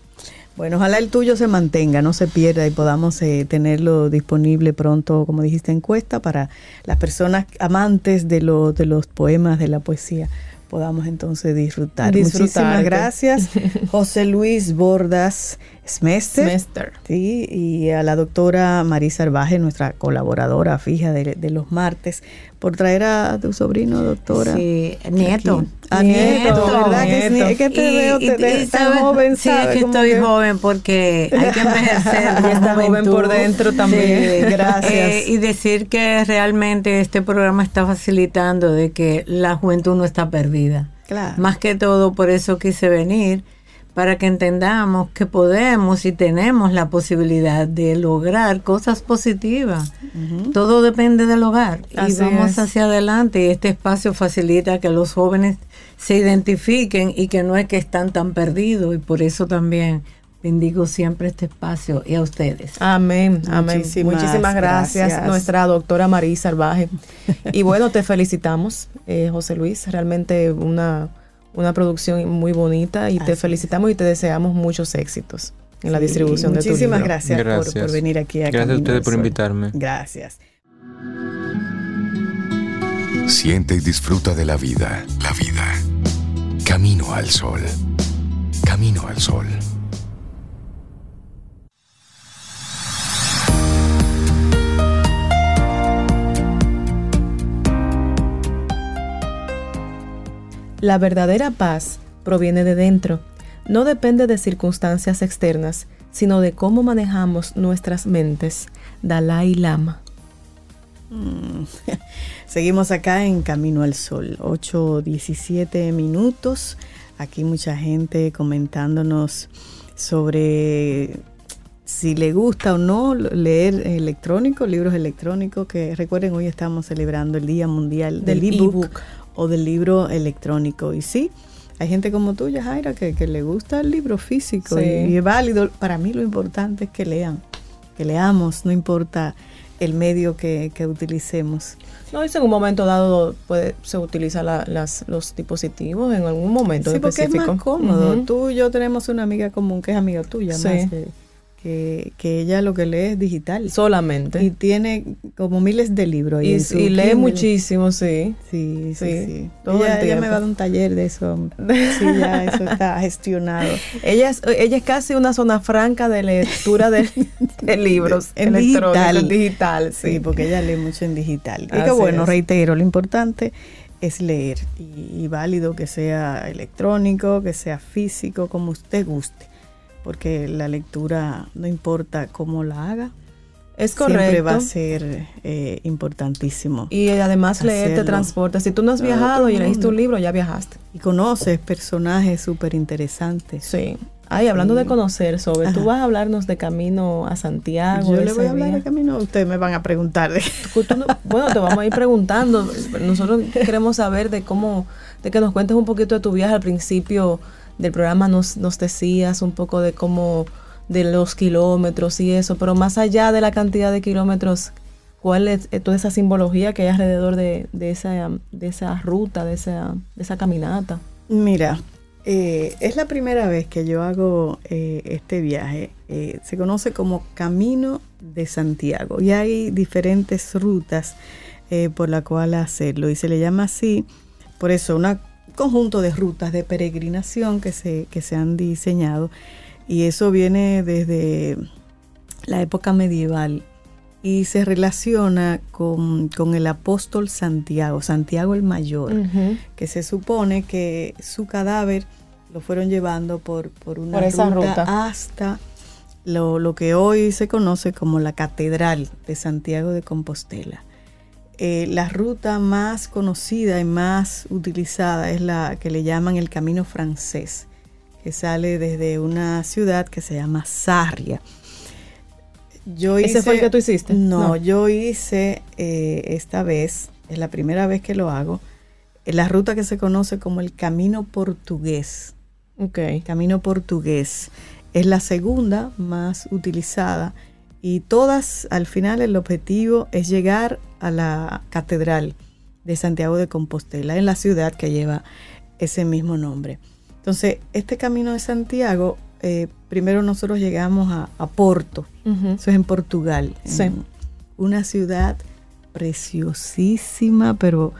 Bueno, ojalá el tuyo se mantenga, no se pierda y podamos eh, tenerlo disponible pronto, como dijiste, encuesta para las personas amantes de, lo, de los poemas, de la poesía podamos entonces disfrutar. Muchísimas gracias, José Luis Bordas Smester. Sí, y a la doctora Marisa Arbaje, nuestra colaboradora fija de, los martes, por traer a tu sobrino, doctora. Sí, nieto. A nieto, ¿verdad? Que, que, te veo, te, joven, Sí, es que estoy joven porque hay que envejecer. y está joven por dentro también. Gracias. Eh, y decir que realmente este programa está facilitando de que la juventud no está perdida. Claro. Más que todo, por eso quise venir para que entendamos que podemos y tenemos la posibilidad de lograr cosas positivas. Todo depende del hogar y vamos hacia adelante y este espacio facilita que los jóvenes se identifiquen y que no es que están tan perdidos y por eso también bendigo siempre este espacio y a ustedes. Amén, amén. Muchísimas, gracias, nuestra doctora María Salvaje. y bueno, te felicitamos, eh, José Luis, realmente una una producción muy bonita y te felicitamos y te deseamos muchos éxitos en la distribución de tu libro. Muchísimas gracias, Por, venir aquí a Gracias a ustedes por invitarme. Gracias. Siente y disfruta de la vida. La vida. Camino al sol. Camino al sol. La verdadera paz proviene de dentro. No depende de circunstancias externas, sino de cómo manejamos nuestras mentes. Dalai Lama. Mm. Seguimos acá en Camino al Sol, 8.17 minutos. Aquí mucha gente comentándonos sobre si le gusta o no leer electrónico, libros electrónicos, que recuerden hoy estamos celebrando el Día Mundial del, ebook o del libro electrónico. Y sí, hay gente como tú, Jaira, que, que le gusta el libro físico y, es válido. Para mí lo importante es que lean, que leamos, no importa el medio que, utilicemos. No, y en un momento dado puede, se utiliza las, los dispositivos en algún momento sí, porque es más cómodo. Tú y yo tenemos una amiga común que es amiga tuya, sí que, ella lo que lee es digital. Solamente. Y tiene como miles de libros. Y, y lee muchísimo, sí. Sí, sí, sí. ella, me va a dar un taller de eso. Sí, ya eso está gestionado. ella, es, ella es casi una zona franca de lectura de, libros en digital. digital, sí. porque ella lee mucho en digital. Y que bueno, reitero, lo importante es leer y, y válido que sea electrónico, que sea físico, como usted guste porque la lectura, no importa cómo la haga, es correcto. Siempre va a ser eh, importantísimo. Y además leer te transporta. Si tú no has viajado y leíste un libro, ya viajaste. Y conoces personajes súper interesantes. Sí. Ay, hablando de conocer, sobre, tú vas a hablarnos de camino a Santiago. Yo le voy a hablar de camino, ustedes me van a preguntar. De... bueno, te vamos a ir preguntando. Nosotros queremos saber de cómo, de que nos cuentes un poquito de tu viaje al principio del programa nos, decías un poco de cómo, de los kilómetros y eso, pero más allá de la cantidad de kilómetros, ¿cuál es eh, toda esa simbología que hay alrededor de, de, esa, de ruta, de esa, de esa caminata? Mira, eh, es la primera vez que yo hago eh, este viaje. se conoce como Camino de Santiago y hay diferentes rutas por la cual hacerlo y se le llama así. Por eso, una conjunto de rutas de peregrinación que se, que se han diseñado y eso viene desde la época medieval y se relaciona con, el apóstol Santiago, Santiago el Mayor, que se supone que su cadáver lo fueron llevando por, por una ruta, hasta lo, lo que hoy se conoce como la Catedral de Santiago de Compostela. Eh, la ruta más conocida y más utilizada es la que le llaman el camino francés, que sale desde una ciudad que se llama Sarria. Yo ¿Ese fue el que tú hiciste? No, yo hice eh, esta vez, es la primera vez que lo hago, la ruta que se conoce como el camino portugués. Ok. Camino portugués. Es la segunda más utilizada y todas, al final, el objetivo es llegar a la catedral de Santiago de Compostela, en la ciudad que lleva ese mismo nombre. Entonces, este camino de Santiago, eh, primero nosotros llegamos a, a Porto, eso es en Portugal, Sí. en una ciudad preciosísima, pero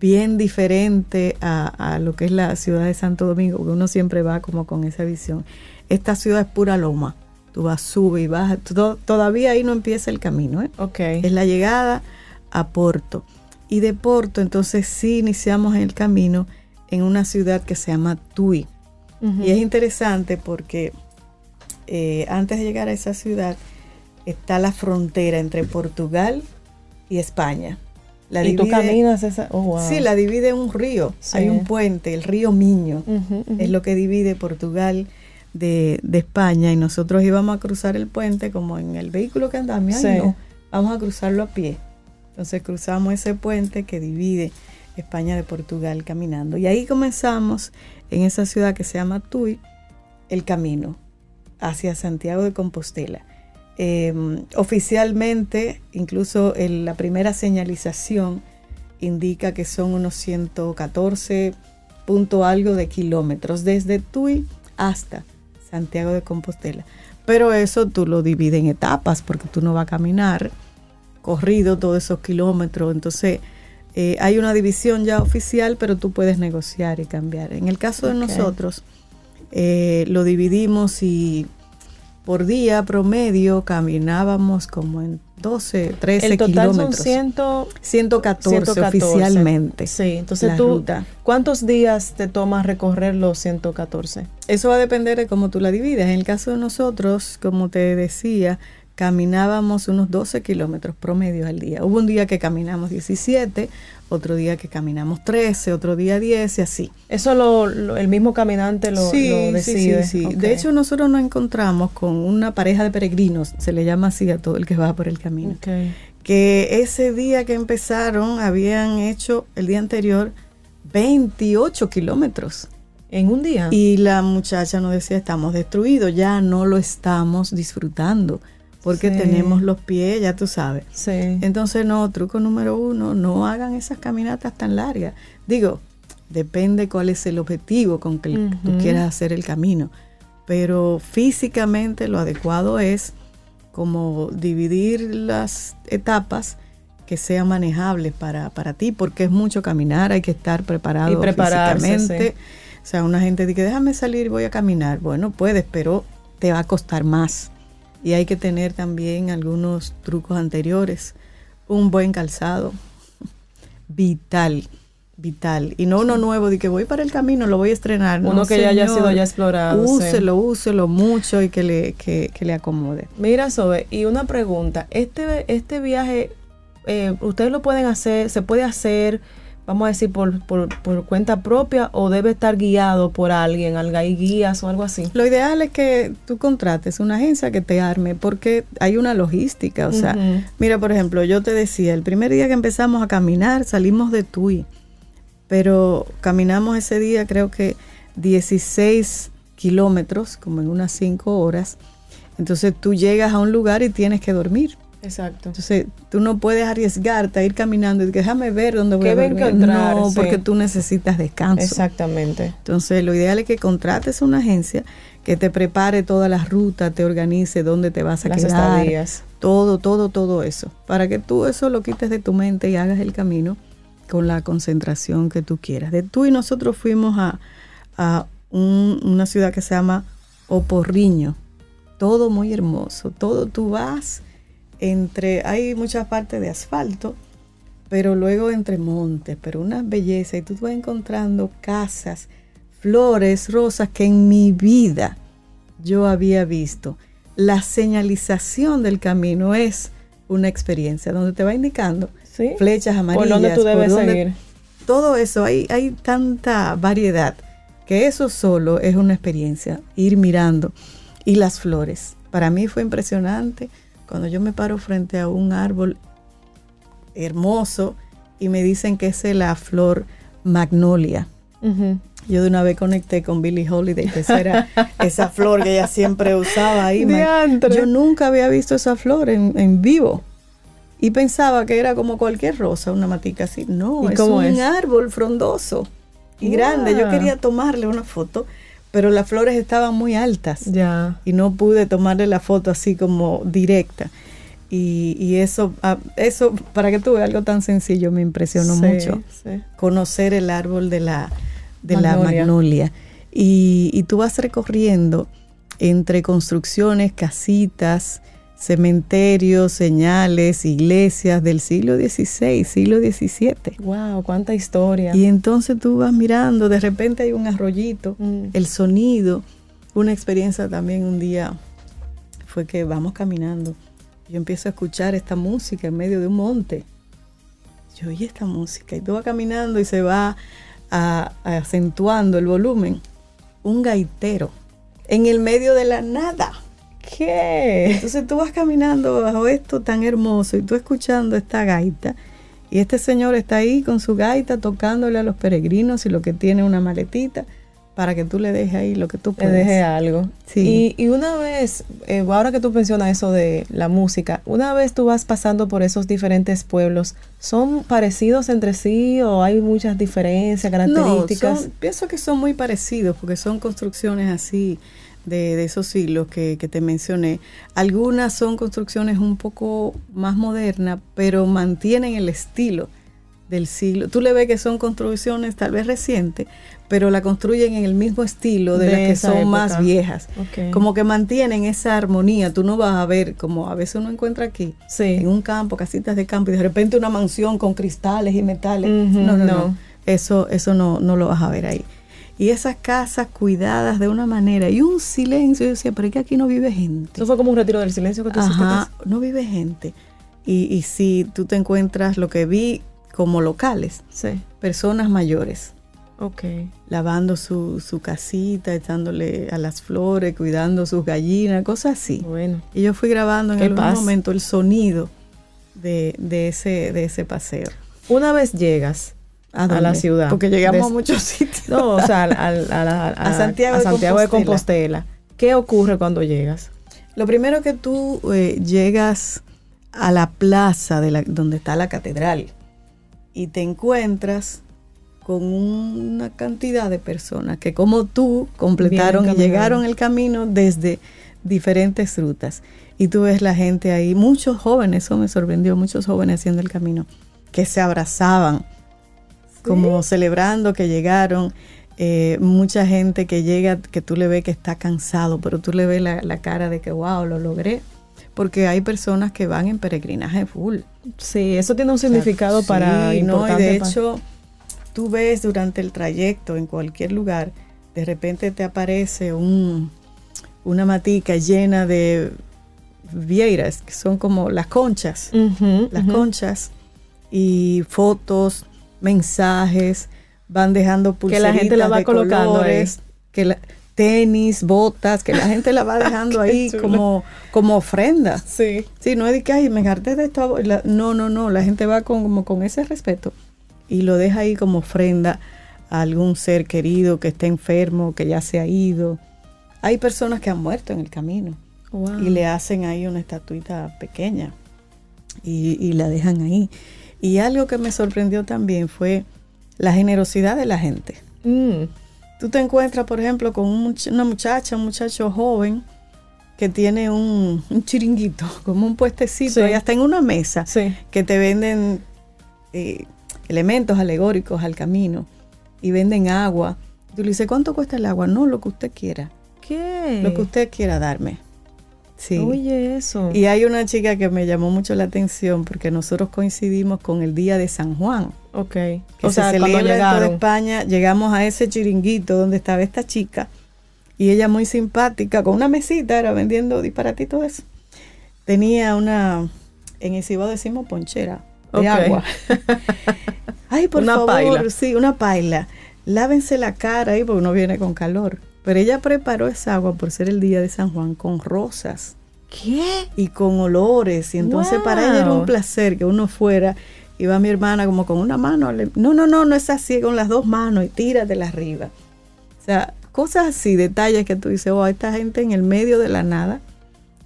bien diferente a, a lo que es la ciudad de Santo Domingo, porque uno siempre va como con esa visión. Esta ciudad es pura loma. Tú vas, sube y bajas. To- todavía ahí no empieza el camino. ¿eh? Ok. Es la llegada a Porto. Y de Porto, entonces sí iniciamos el camino en una ciudad que se llama Tui. Y es interesante porque eh, antes de llegar a esa ciudad está la frontera entre Portugal y España. La y tú caminas esa. Oh, wow. Sí, la divide un río. Sí. Hay un puente, el río Miño. Es lo que divide Portugal de, de España. Y nosotros íbamos a cruzar el puente como en el vehículo que andamos. Sí. no, vamos a cruzarlo a pie. Entonces cruzamos ese puente que divide España de Portugal caminando. Y ahí comenzamos en esa ciudad que se llama Tui el camino hacia Santiago de Compostela. Eh, oficialmente, incluso en la primera señalización indica que son unos 114 punto algo de kilómetros desde Tui hasta Santiago de Compostela. Pero eso tú lo divides en etapas porque tú no vas a caminar corrido todos esos kilómetros. Entonces eh, hay una división ya oficial, pero tú puedes negociar y cambiar. En el caso de nosotros, eh, lo dividimos y por día promedio caminábamos como en 12, 13 El total son kilómetros. 100, 114, 114. oficialmente. Sí, entonces tú, ruta. ¿cuántos días te toma recorrer los 114? Eso va a depender de cómo tú la divides. En el caso de nosotros, como te decía, caminábamos unos 12 kilómetros promedio al día. Hubo un día que caminamos 17, otro día que caminamos 13, otro día 10 y así. Eso lo, lo- el mismo caminante lo, sí, lo sí, decide. sí, sí. Ok. De hecho, nosotros nos encontramos con una pareja de peregrinos, se le llama así a todo el que va por el camino. Que ese día que empezaron habían hecho el día anterior 28 kilómetros. en un día. Y la muchacha nos decía, estamos destruidos, ya no lo estamos disfrutando, porque Sí. tenemos los pies, ya tú sabes. sí. Entonces, no, truco número uno, no hagan esas caminatas tan largas. Digo, depende cuál es el objetivo con que tú quieras hacer el camino. Pero físicamente lo adecuado es como dividir las etapas que sean manejables para, para ti, porque es mucho caminar, hay que estar preparado Y físicamente. sí. O sea, una gente dice, déjame salir, voy a caminar. Bueno, puedes, pero te va a costar más. Y hay que tener también algunos trucos anteriores. Un buen calzado, vital, vital. Y no uno nuevo, de que voy para el camino, lo voy a estrenar. Uno No, que ya haya sido ya explorado. sí. Úselo, úselo mucho y que le, que, que le acomode. Mira, Sobe, y una pregunta. Este, este viaje, eh, ¿ustedes lo pueden hacer, se puede hacer, vamos a decir, por, por, por cuenta propia o debe estar guiado por alguien, hay guías o algo así? Lo ideal es que tú contrates una agencia que te arme porque hay una logística. O sea, mira, por ejemplo, yo te decía, el primer día que empezamos a caminar salimos de Tui, pero caminamos ese día creo que 16 kilómetros, como en unas 5 horas. Entonces tú llegas a un lugar y tienes que dormir. Exacto. Entonces tú no puedes arriesgarte a ir caminando y déjame ver dónde voy ¿Qué a voy a dormir. encontrar? No, Sí. porque tú necesitas descanso. Exactamente. Entonces, lo ideal es que contrates una agencia que te prepare todas las rutas, te organice dónde te vas a Las quedar, estadías. todo, todo, todo eso, para que tú eso lo quites de tu mente y hagas el camino con la concentración que tú quieras. De tú y nosotros fuimos a, a un- una ciudad que se llama Oporriño, todo muy hermoso, todo tú vas entre, hay muchas partes de asfalto, pero luego entre montes, pero una belleza y tú vas encontrando casas, flores, rosas que en mi vida yo había visto. La señalización del camino es una experiencia donde te va indicando ¿Sí? flechas amarillas. ¿Por dónde tú debes seguir? Todo eso, hay, hay tanta variedad que eso solo es una experiencia, ir mirando. Y las flores, para mí fue impresionante cuando yo me paro frente a un árbol hermoso y me dicen que es la flor magnolia. Yo de una vez conecté con Billie Holiday, que esa era esa flor que ella siempre usaba ahí. Yo nunca había visto esa flor en, en vivo. y pensaba que era como cualquier rosa, una matica así. No, ¿Y es un es? árbol frondoso y grande. Yo Wow. quería tomarle una foto, pero las flores estaban muy altas Ya. y no pude tomarle la foto así como directa. Y, y eso, ah, eso, para que tú veas algo tan sencillo, me impresionó Sí, mucho. sí. Conocer el árbol de la, de la Magnolia. magnolia. Y, y tú vas recorriendo entre construcciones, casitas, cementerios, señales, iglesias del siglo XVI, siglo XVII. Wow, cuánta historia. Y entonces tú vas mirando, de repente hay un arroyito, Mm. el sonido. Una experiencia también un día fue que vamos caminando. Yo empiezo a escuchar esta música en medio de un monte. Yo oí esta música y tú vas caminando y se va a- acentuando el volumen. Un gaitero en el medio de la nada. ¿Qué? Entonces tú vas caminando bajo esto tan hermoso y tú escuchando esta gaita. Y este señor está ahí con su gaita tocándole a los peregrinos y lo que tiene una maletita para que tú le dejes ahí lo que tú puedes. dejé algo. Sí. Y, y una vez, eh, ahora que tú mencionas eso de la música, una vez tú vas pasando por esos diferentes pueblos, ¿son parecidos entre sí o hay muchas diferencias, No, características? son- pienso que son muy parecidos porque son construcciones así de, de esos siglos que, que te mencioné. Algunas son construcciones un poco más modernas, pero mantienen el estilo del siglo. Tú le ves que son construcciones tal vez recientes, pero la construyen en el mismo estilo de, De las que son más viejas. Como que mantienen esa armonía. Tú no vas a ver, como a veces uno encuentra aquí, Sí. en un campo, casitas de campo, y de repente una mansión con cristales y metales. No, no, no, no. Eso, eso no, no lo vas a ver ahí. Y esas casas cuidadas de una manera y un silencio. Yo decía, pero es que aquí no vive gente. Eso fue como un retiro del silencio que tú hiciste. Ajá, no vive gente. Y, y si tú te encuentras lo que vi como locales, Sí. personas mayores, Ok. lavando su, su casita, echándole a las flores, cuidando sus gallinas, cosas así. Bueno. Y yo fui grabando en algún paz. momento el sonido de, de ese, de ese paseo. Una vez llegas a, la ciudad. Porque llegamos des- a muchos sitios. No, o sea, a, a- A Santiago de Santiago Compostela. Compostela. ¿Qué ocurre cuando llegas? Lo primero que tú eh, llegas a la plaza de la, donde está la catedral y te encuentras con una cantidad de personas que como tú completaron y llegaron el camino desde diferentes rutas. Y tú ves la gente ahí, muchos jóvenes, eso me sorprendió, muchos jóvenes haciendo el camino, que se abrazaban, como celebrando que llegaron. Eh, mucha gente que llega, que tú le ves que está cansado, pero tú le ves la, la cara de que, wow, lo logré. Porque hay personas que van en peregrinaje full. Sí, eso tiene un significado Sí, para no, y de hecho, tú ves durante el trayecto en cualquier lugar, de repente te aparece un, una matica llena de vieiras, que son como las conchas, las conchas, y fotos, mensajes, van dejando Que pulseritas la gente la va de colocando colores, que la- tenis, botas, que la gente la va dejando ahí chulo. como, como ofrenda. Sí. Sí, no es de que, ay, me harté de esto. la- no, no, no. La gente va con, como con ese respeto y lo deja ahí como ofrenda a algún ser querido que esté enfermo, que ya se ha ido. Hay personas que han muerto en el camino Wow. y le hacen ahí una estatuita pequeña y, y la dejan ahí. Y algo que me sorprendió también fue la generosidad de la gente. Mm, Tú te encuentras, por ejemplo, con una muchacha, un muchacho joven que tiene un, un chiringuito, como un puestecito, Sí. y hasta en una mesa, Sí. que te venden eh, elementos alegóricos al camino y venden agua. Tú le dices, ¿cuánto cuesta el agua? No, lo que usted quiera, ¿Qué? lo que usted quiera darme. Sí. Oye, eso. Y hay una chica que me llamó mucho la atención porque nosotros coincidimos con el día de San Juan ok. que o sea, se cuando celebra en. España, llegamos a ese chiringuito donde estaba esta chica y ella muy simpática, con una mesita, era vendiendo disparatitos eso. Tenía una, en el Cibao decimos ponchera de agua. Ay, por Una favor, paila. sí, una paila. Lávense la cara ahí porque uno viene con calor. Pero ella preparó esa agua por ser el día de San Juan con rosas ¿Qué? y con olores. Y entonces para ella era un placer que uno fuera. Iba mi hermana como con una mano. le- no, no, no, no es así, con las dos manos y tíratela arriba. O sea, cosas así, detalles que tú dices, oh, esta gente en el medio de la nada.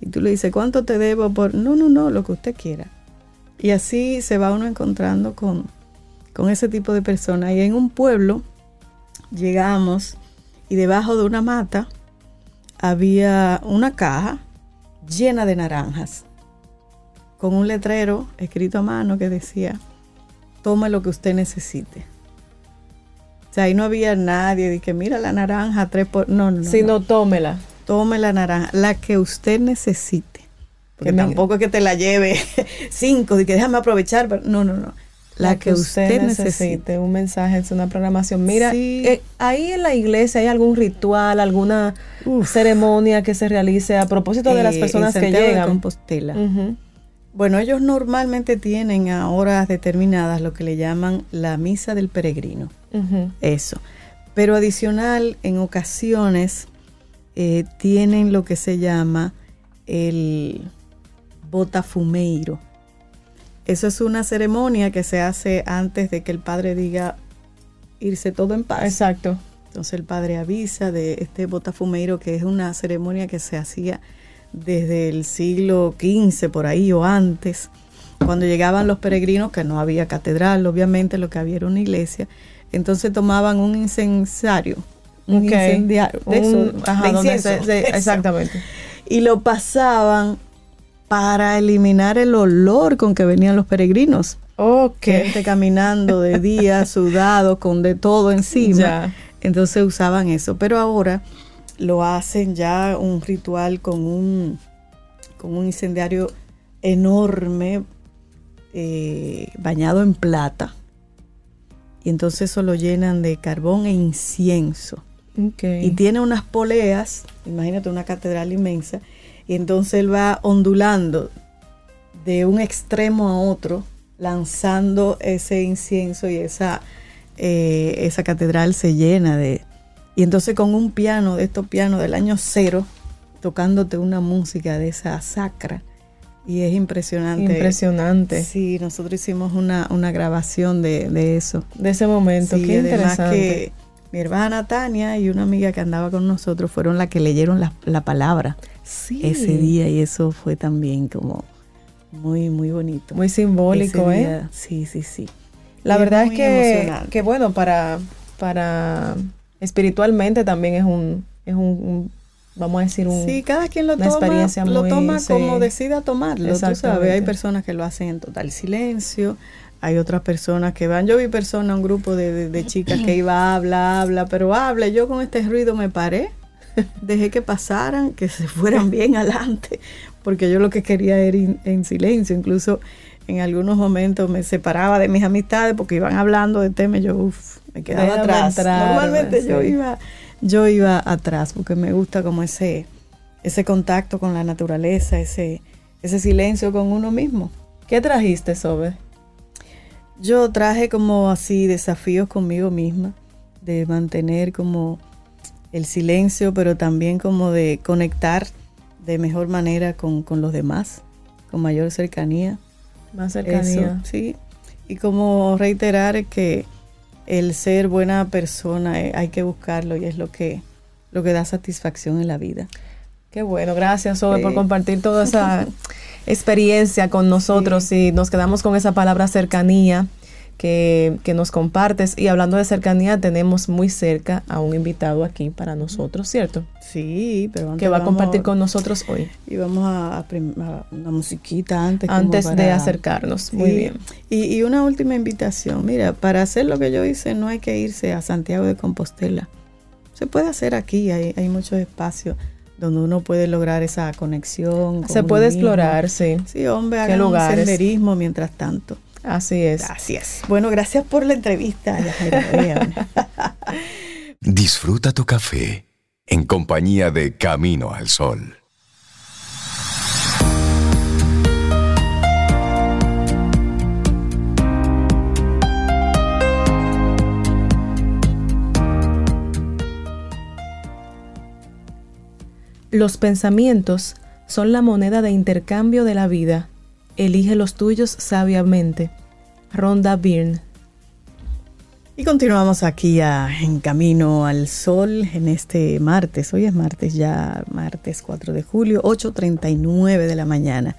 Y tú le dices, ¿cuánto te debo por.? No, no, no, lo que usted quiera. Y así se va uno encontrando con, con ese tipo de personas. Y en un pueblo llegamos y debajo de una mata había una caja llena de naranjas con un letrero escrito a mano que decía, tome lo que usted necesite. O sea, ahí no había nadie de que mira la naranja, tres por... No, no, no. Si no, tómela. Tome la naranja, la que usted necesite. Porque Que me- tampoco es que te la lleve cinco, de que déjame aprovechar. pero- no, no, no. La, que, usted, necesite. Un mensaje, es una programación. Mira, Sí. eh, ahí en la iglesia hay algún ritual, alguna ceremonia que se realice a propósito de las Eh, personas que Santiago de llegan. Compostela. Bueno, ellos normalmente tienen a horas determinadas lo que le llaman la misa del peregrino. Eso. Pero adicional, en ocasiones, eh, tienen lo que se llama el botafumeiro. Eso es una ceremonia que se hace antes de que el padre diga irse todo en paz. Exacto. Entonces el padre avisa de este botafumeiro, que es una ceremonia que se hacía desde el siglo XV por ahí o antes, cuando llegaban los peregrinos, que no había catedral, obviamente lo que había era una iglesia, entonces tomaban un incensario, un incendiario, de eso, Un- ajá, de incienso, se- eso. exactamente. y lo pasaban para eliminar el olor con que venían los peregrinos. Ok. Gente caminando de día, sudado, con de todo encima. Ya. Entonces usaban eso. Pero ahora lo hacen ya un ritual con un, con un incendiario enorme, eh, bañado en plata. Y entonces eso lo llenan de carbón e incienso. Y tiene unas poleas, imagínate una catedral inmensa, y entonces él va ondulando de un extremo a otro, lanzando ese incienso y esa, eh, esa catedral se llena de... Y entonces con un piano, de estos pianos del año cero, tocándote una música de esa sacra. Y es impresionante. Impresionante. Sí, nosotros hicimos una, una grabación de, de eso. De ese momento. Sí, Qué además interesante. que mi hermana Tania y una amiga que andaba con nosotros fueron las que leyeron la, la palabra Sí. ese día y eso fue también como muy, muy bonito. Muy simbólico, Ese ¿eh? día, Sí, sí, sí. La Y verdad es que, que bueno, para, para espiritualmente también es un, es un, un- vamos a decir, un... Sí, cada quien lo una toma, experiencia lo muy- toma sí. como decida tomarlo. Tú sabes, hay personas que lo hacen en total silencio, hay otras personas que van. Yo vi personas, un grupo de, de- de chicas que iba, habla, habla, pero habla. Yo con este ruido me paré, dejé que pasaran, que se fueran bien adelante, porque yo lo que quería era ir en silencio. Incluso en algunos momentos me separaba de mis amistades porque iban hablando de temas y yo, me quedaba Déjame atrás. entrar, Normalmente yo sí. iba yo iba atrás porque me gusta como ese ese contacto con la naturaleza, ese ese silencio con uno mismo. ¿Qué trajiste, Sobe? Yo traje como así desafíos conmigo misma de mantener como el silencio, pero también como de conectar de mejor manera con, con los demás, con mayor cercanía. Más Eso, cercanía. sí. Y como reiterar que el ser buena persona eh, hay que buscarlo y es lo que, lo que da satisfacción en la vida. Qué bueno, gracias Sobe Sí. por compartir toda esa experiencia con nosotros y nos quedamos con esa palabra cercanía que, que nos compartes. Y hablando de cercanía, tenemos muy cerca a un invitado aquí para nosotros, ¿cierto? Sí, pero antes Que va a compartir con nosotros hoy, Y vamos a, a prim- a una musiquita antes. antes de acercarnos. Muy bien. Y, y una última invitación. Mira, para hacer lo que yo hice no hay que irse a Santiago de Compostela. Se puede hacer aquí, hay, hay muchos espacios donde uno puede lograr esa conexión. con Se puede explorar, sí. Sí, hombre, ¿Qué hagan un senderismo mientras tanto. Así es. Gracias. Bueno, gracias por la entrevista. Disfruta tu café en compañía de Camino al Sol. Los pensamientos son la moneda de intercambio de la vida. Elige los tuyos sabiamente. Ronda Byrne. Y continuamos aquí en Camino al Sol en este martes. Hoy es martes ya, martes 4 de julio, 8.39 de la mañana.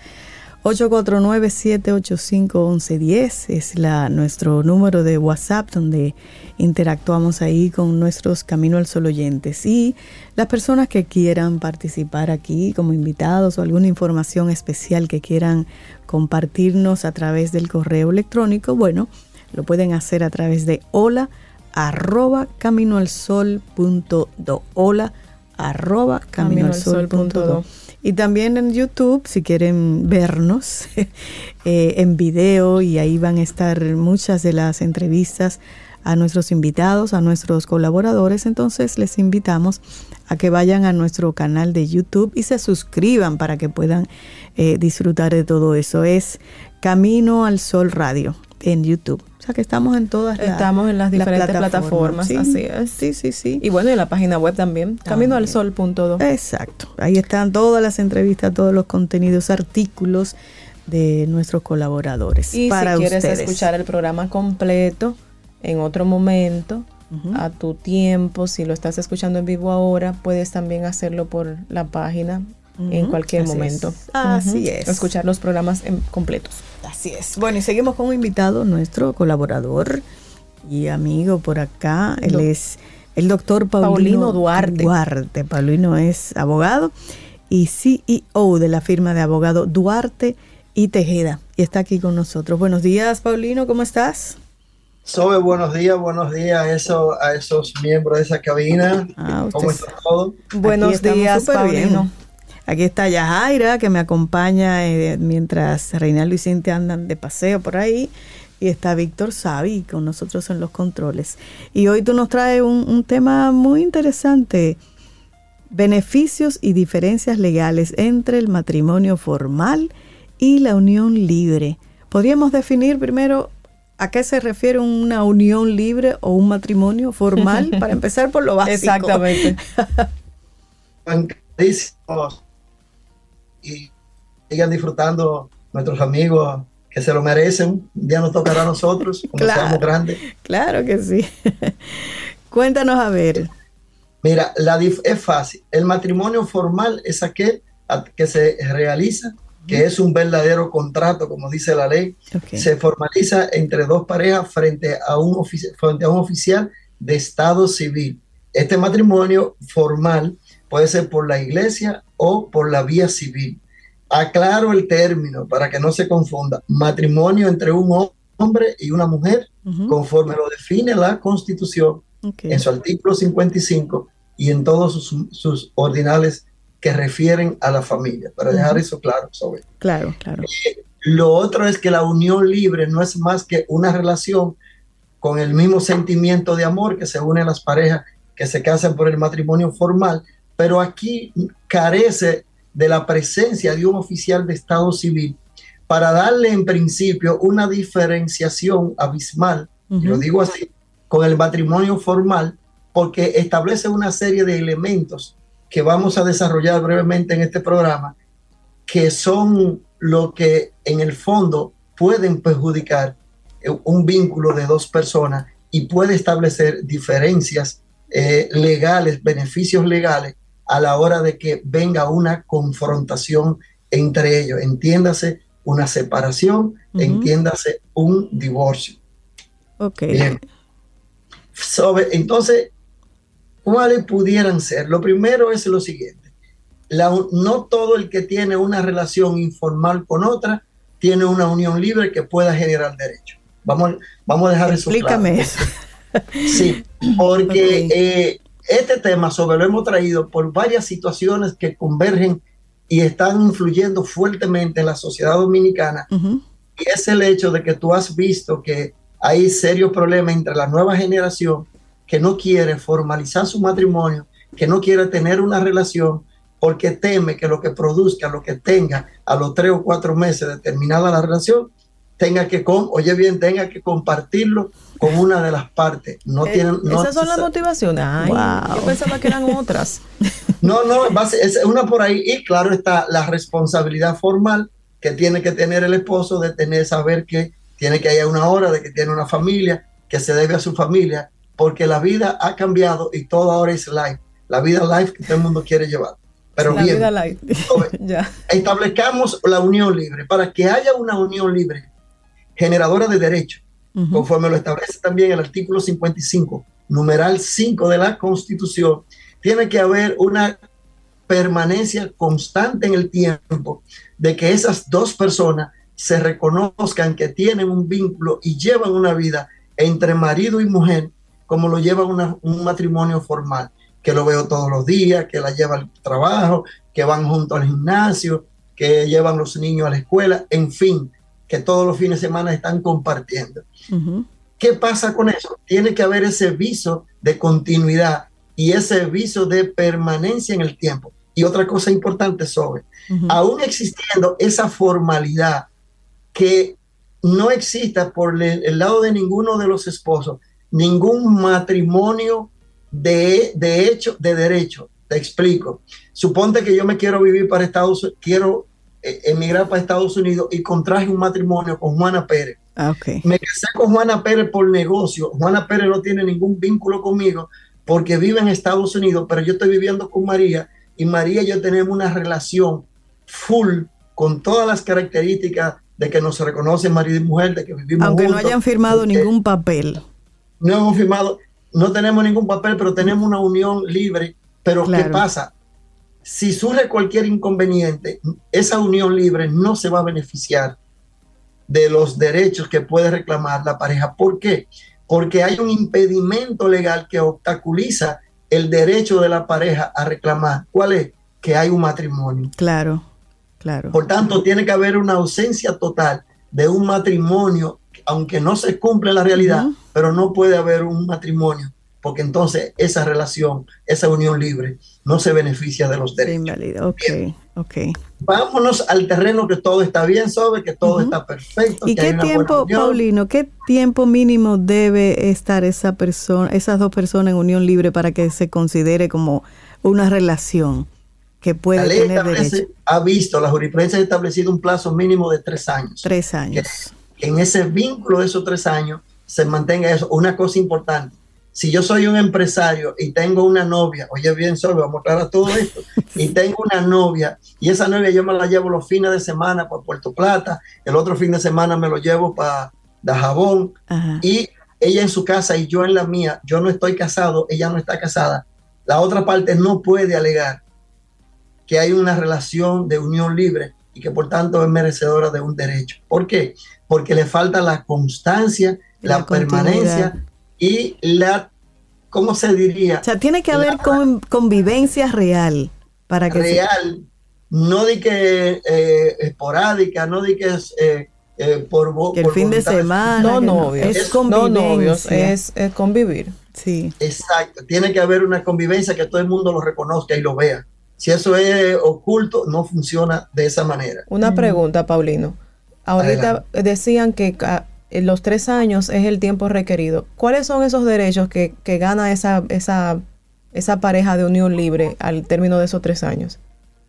849-785-1110 es la, nuestro número de WhatsApp donde interactuamos ahí con nuestros Camino al Sol oyentes. Y las personas que quieran participar aquí como invitados o alguna información especial que quieran compartirnos a través del correo electrónico, bueno, lo pueden hacer a través de hola arroba caminoalsol.do hola arroba caminoalsol.do y también en YouTube, si quieren vernos eh, en video, y ahí van a estar muchas de las entrevistas a nuestros invitados, a nuestros colaboradores. Entonces les invitamos a que vayan a nuestro canal de YouTube y se suscriban para que puedan eh, disfrutar de todo eso. Es Camino al Sol Radio en YouTube. O sea que estamos en todas las Estamos en las diferentes plataformas, así es. Sí, sí, sí. Y bueno, en la página web también, caminoalsol.do. Exacto. Ahí están todas las entrevistas, todos los contenidos, artículos de nuestros colaboradores. Y para si quieres escuchar el programa completo en otro momento, a tu tiempo, si lo estás escuchando en vivo ahora, puedes también hacerlo por la página en cualquier momento. Así es. Escuchar los programas en completos. Así es. Bueno, y seguimos con un invitado, nuestro colaborador y amigo por acá. Él es el doctor Paulino, Duarte. Duarte. Paulino es abogado y CEO de la firma de abogado Duarte y Tejeda. Y está aquí con nosotros. Buenos días, Paulino, ¿cómo estás? Sobe, buenos días, buenos días a, eso, a esos miembros de esa cabina. Ah, ¿Cómo está todo? Buenos días, Paulino. Aquí está Yajaira, que me acompaña eh, mientras Reinaldo y Cintia andan de paseo por ahí. Y está Víctor Savi con nosotros en los controles. Y hoy tú nos traes un, tema muy interesante. Beneficios y diferencias legales entre el matrimonio formal y la unión libre. ¿Podríamos definir primero a qué se refiere una unión libre o un matrimonio formal? Para empezar por lo básico. Exactamente y sigan disfrutando nuestros amigos que se lo merecen. Un día nos tocará a nosotros cuando seamos grandes. Claro que sí. Cuéntanos a ver. Mira, la es fácil. El matrimonio formal es aquel que se realiza, que es un verdadero contrato, como dice la ley. Se formaliza entre dos parejas frente a, un frente a un oficial de Estado civil. Este matrimonio formal puede ser por la iglesia o por la vía civil. Aclaro el término para que no se confunda. Matrimonio entre un hombre y una mujer, conforme lo define la Constitución en su artículo 55 y en todos sus, ordinales que refieren a la familia, para dejar eso claro. Sobre. Claro, claro. Eh, lo otro es que la unión libre no es más que una relación con el mismo sentimiento de amor que se une a las parejas que se casan por el matrimonio formal, pero aquí carece de la presencia de un oficial de Estado civil para darle en principio una diferenciación abismal, lo digo así, con el matrimonio formal, porque establece una serie de elementos que vamos a desarrollar brevemente en este programa, que son lo que en el fondo pueden perjudicar un vínculo de dos personas y puede establecer diferencias eh, legales, beneficios legales a la hora de que venga una confrontación entre ellos. Entiéndase una separación, entiéndase un divorcio. Ok. Bien. entonces, ¿cuáles pudieran ser? Lo primero es lo siguiente. no todo el que tiene una relación informal con otra tiene una unión libre que pueda generar derecho. Vamos, vamos a dejar eso claro. Explícame eso. Sí, porque eh, este tema sobre lo hemos traído por varias situaciones que convergen y están influyendo fuertemente en la sociedad dominicana. Y es el hecho de que tú has visto que hay serios problemas entre la nueva generación que no quiere formalizar su matrimonio, que no quiere tener una relación porque teme que lo que produzca, lo que tenga a los tres o cuatro meses de terminada la relación, tenga que, con, oye bien, tenga que compartirlo con una de las partes. No eh, tienen, esas son las motivaciones. Yo pensaba que eran otras. No, no, es una por ahí. Y claro está la responsabilidad formal que tiene que tener el esposo de tener, saber que tiene que haya una hora, de que tiene una familia, que se debe a su familia, porque la vida ha cambiado y todo ahora es live. La vida live que todo el mundo quiere llevar. Pero La bien, vida. Joven. ya. establezcamos la unión libre. Para que haya una unión libre generadora de derechos, conforme lo establece también el artículo 55, numeral 5 de la Constitución, tiene que haber una permanencia constante en el tiempo de que esas dos personas se reconozcan que tienen un vínculo y llevan una vida entre marido y mujer como lo lleva una- un matrimonio formal, que lo veo todos los días, que la lleva al trabajo, que van juntos al gimnasio, que llevan los niños a la escuela, en fin, que todos los fines de semana están compartiendo. ¿Qué pasa con eso? Tiene que haber ese viso de continuidad y ese viso de permanencia en el tiempo. Y otra cosa importante sobre, aún existiendo esa formalidad que no exista por el, lado de ninguno de los esposos, ningún matrimonio de, de hecho, de derecho. Te explico. Suponte que yo me quiero vivir para Estados Unidos, quiero emigrar para Estados Unidos y contraje un matrimonio con Juana Pérez. Ah. Me casé con Juana Pérez por negocio. Juana Pérez no tiene ningún vínculo conmigo porque vive en Estados Unidos, pero yo estoy viviendo con María y María y yo tenemos una relación full con todas las características de que nos reconocen marido y mujer, de que vivimos Aunque no hayan firmado ningún papel. No hemos firmado, no tenemos ningún papel, pero tenemos una unión libre. Pero ¿qué pasa? Si surge cualquier inconveniente, esa unión libre no se va a beneficiar de los derechos que puede reclamar la pareja. ¿Por qué? Porque hay un impedimento legal que obstaculiza el derecho de la pareja a reclamar. ¿Cuál es? Que hay un matrimonio. Claro, claro. Por tanto, tiene que haber una ausencia total de un matrimonio, aunque no se cumple la realidad, pero no puede haber un matrimonio, porque entonces esa relación, esa unión libre, no se beneficia de los derechos. invalida. Ok, ok. Vámonos al terreno que todo está bien, sobre que todo está perfecto. ¿Y que qué tiempo. Paulino, qué tiempo mínimo debe estar esa persona, esas dos personas en unión libre para que se considere como una relación que La puede ley tener derecho? ha visto, la jurisprudencia ha establecido un plazo mínimo de tres años. Tres años. que en ese vínculo de esos tres años se mantenga eso. Una cosa importante, si yo soy un empresario y tengo una novia, oye bien, solo vamos a aclarar todo esto, y tengo una novia y esa novia yo me la llevo los fines de semana para Puerto Plata, el otro fin de semana me lo llevo para Dajabón Ajá. y ella en su casa y yo en la mía, yo no estoy casado, ella no está casada, la otra parte no puede alegar que hay una relación de unión libre y que por tanto es merecedora de un derecho. ¿Por qué? Porque le falta la constancia, la, La permanencia y la, ¿cómo se diría? O sea, tiene que haber La- con- convivencia real para que se- real, no de que eh, esporádica, no de que es eh, eh, por, que el por fin de semana. No novios. Es no novios, es, es convivir. Sí. Exacto, tiene que haber una convivencia que todo el mundo lo reconozca y lo vea. Si eso es oculto, no funciona de esa manera. Una Mm. pregunta, Paulino. Ahorita decían que los tres años es el tiempo requerido. ¿Cuáles son esos derechos que, que gana esa, esa, esa pareja de unión libre al término de esos tres años?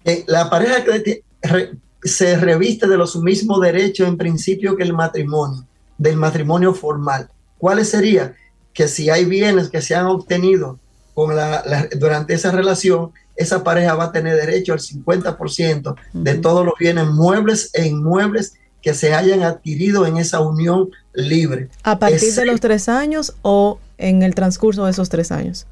Eh, la pareja que re- se reviste de los mismos derechos en principio que el matrimonio, del matrimonio formal. ¿Cuáles serían? Que si hay bienes que se han obtenido con la, la- durante esa relación, esa pareja va a tener derecho al 50% de todos los bienes muebles e inmuebles que se hayan adquirido en esa unión libre. ¿A partir de los tres años o en el transcurso de esos tres años?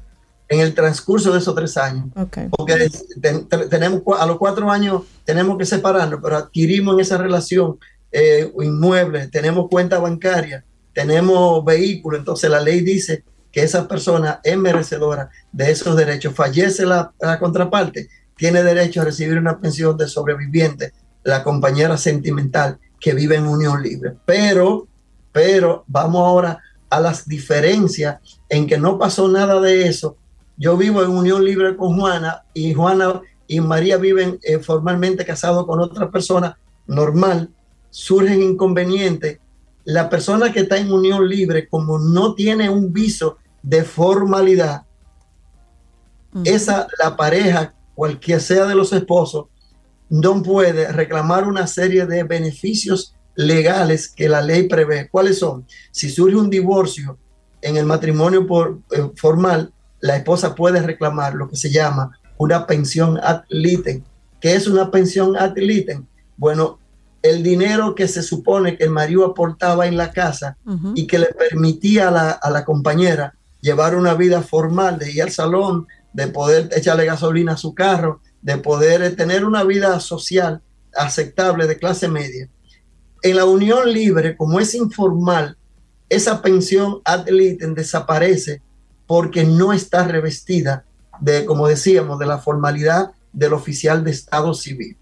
En el transcurso de esos tres años. Ok. porque ten- ten- tenemos a los cuatro años tenemos que separarnos, pero adquirimos en esa relación eh, inmuebles, tenemos cuenta bancaria, tenemos vehículo, entonces la ley dice que esa persona es merecedora de esos derechos. Fallece la, la contraparte, tiene derecho a recibir una pensión de sobreviviente, la compañera sentimental que vive en unión libre. Pero, pero vamos ahora a las diferencias en que no pasó nada de eso yo vivo en unión libre con Juana y Juana y María viven eh, formalmente casados con otra persona normal, surgen inconvenientes. La persona que está en unión libre, como no tiene un viso de formalidad, esa, la pareja, cualquiera sea de los esposos, no puede reclamar una serie de beneficios legales que la ley prevé. ¿Cuáles son? Si surge un divorcio en el matrimonio por, eh, formal, la esposa puede reclamar lo que se llama una pensión ad litem. ¿Qué es una pensión ad litem? Bueno, el dinero que se supone que el marido aportaba en la casa y que le permitía a la, a la compañera llevar una vida formal, de ir al salón, de poder echarle gasolina a su carro, de poder tener una vida social aceptable de clase media. En la unión libre, como es informal, esa pensión ad litem desaparece porque no está revestida de, como decíamos, de la formalidad del oficial de Estado civil.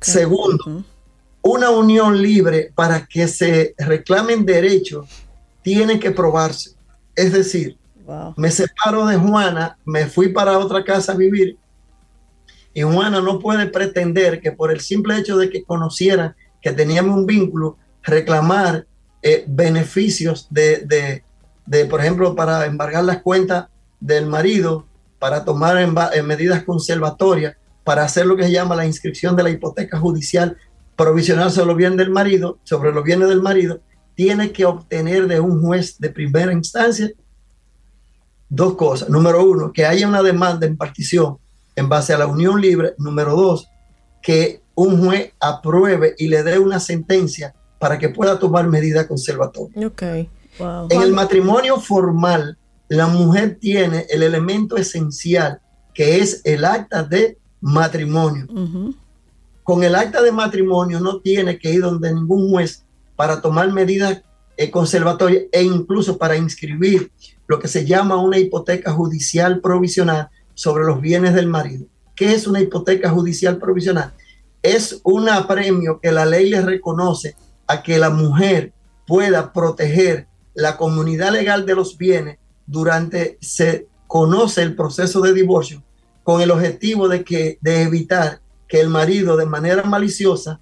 Segundo, una unión libre para que se reclamen derechos tiene que probarse. Es decir, me separo de Juana, me fui para otra casa a vivir y Juana no puede pretender que por el simple hecho de que conociera que teníamos un vínculo, reclamar eh, beneficios de, de, por ejemplo, para embargar las cuentas del marido, para tomar en, medidas conservatorias, para hacer lo que se llama la inscripción de la hipoteca judicial provisional sobre los bienes del marido, sobre los bienes del marido, tiene que obtener de un juez de primera instancia dos cosas. Número uno, que haya una demanda en partición en base a la unión libre. Número dos, que un juez apruebe y le dé una sentencia para que pueda tomar medidas conservatorias. Okay. En el matrimonio formal, la mujer tiene el elemento esencial que es el acta de matrimonio. Con el acta de matrimonio no tiene que ir donde ningún juez para tomar medidas eh, conservatorias e incluso para inscribir lo que se llama una hipoteca judicial provisional sobre los bienes del marido. ¿Qué es una hipoteca judicial provisional? Es un apremio que la ley le reconoce a que la mujer pueda proteger la comunidad legal de los bienes durante se conoce el proceso de divorcio con el objetivo de que de evitar que el marido de manera maliciosa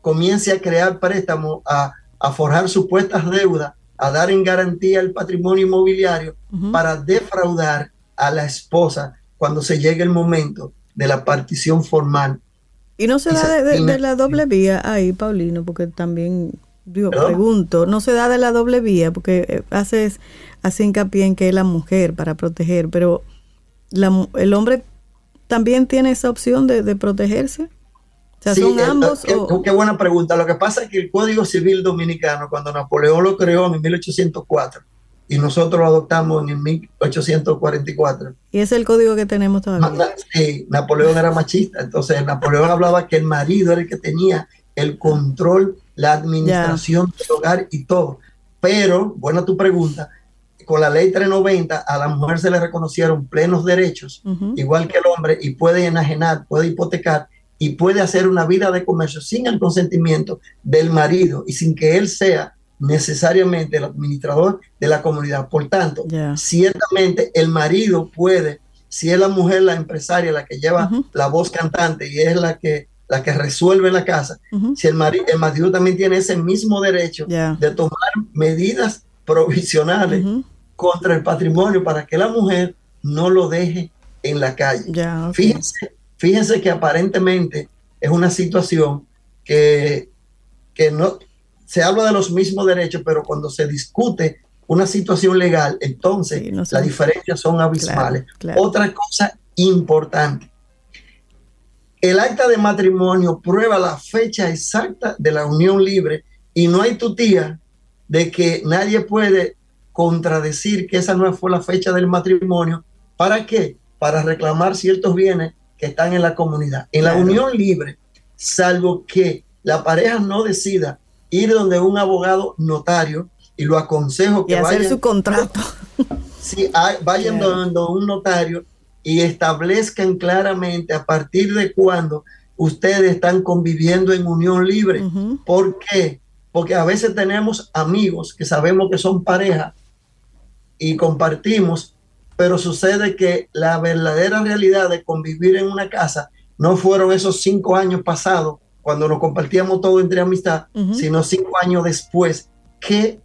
comience a crear préstamos a, a forjar supuestas deudas a dar en garantía el patrimonio inmobiliario para defraudar a la esposa cuando se llegue el momento de la partición formal. Y no se da de, la doble vía ahí, Paulino, porque también, digo, pregunto, no se da de la doble vía, porque eh, haces hace hincapié en que es la mujer para proteger, pero la, el hombre también tiene esa opción de, de protegerse sí, son ambos. Qué, buena pregunta. Lo que pasa es que el Código Civil Dominicano, cuando Napoleón lo creó en 1804 y nosotros lo adoptamos en 1844. Y es el código que tenemos todavía. Sí, Napoleón era machista. Entonces, Napoleón hablaba que el marido era el que tenía el control, la administración del hogar y todo. Pero, buena tu pregunta, con la ley 390 a la mujer se le reconocieron plenos derechos, igual que el hombre, y puede enajenar, puede hipotecar y puede hacer una vida de comercio sin el consentimiento del marido y sin que él sea necesariamente el administrador de la comunidad. Por tanto, ciertamente el marido puede, si es la mujer la empresaria, la que lleva la voz cantante y es la que la que resuelve la casa, si el marido, el marido también tiene ese mismo derecho de tomar medidas provisionales contra el patrimonio para que la mujer no lo deje en la calle. Fíjense Fíjense que aparentemente es una situación que, que no se habla de los mismos derechos, pero cuando se discute una situación legal, entonces las diferencias son abismales. Otra cosa importante, el acta de matrimonio prueba la fecha exacta de la unión libre y no hay tutía de que nadie puede contradecir que esa no fue la fecha del matrimonio. ¿Para qué? Para reclamar ciertos bienes que están en la comunidad. En la unión libre, salvo que la pareja no decida ir donde un abogado notario, y lo aconsejo que y hacer su contrato. Sí, vayan donde un notario y establezcan claramente a partir de cuándo ustedes están conviviendo en unión libre. ¿Por qué? Porque a veces tenemos amigos que sabemos que son pareja y compartimos pero sucede que la verdadera realidad de convivir en una casa no fueron esos cinco años pasados, cuando nos compartíamos todo entre amistad, sino cinco años después que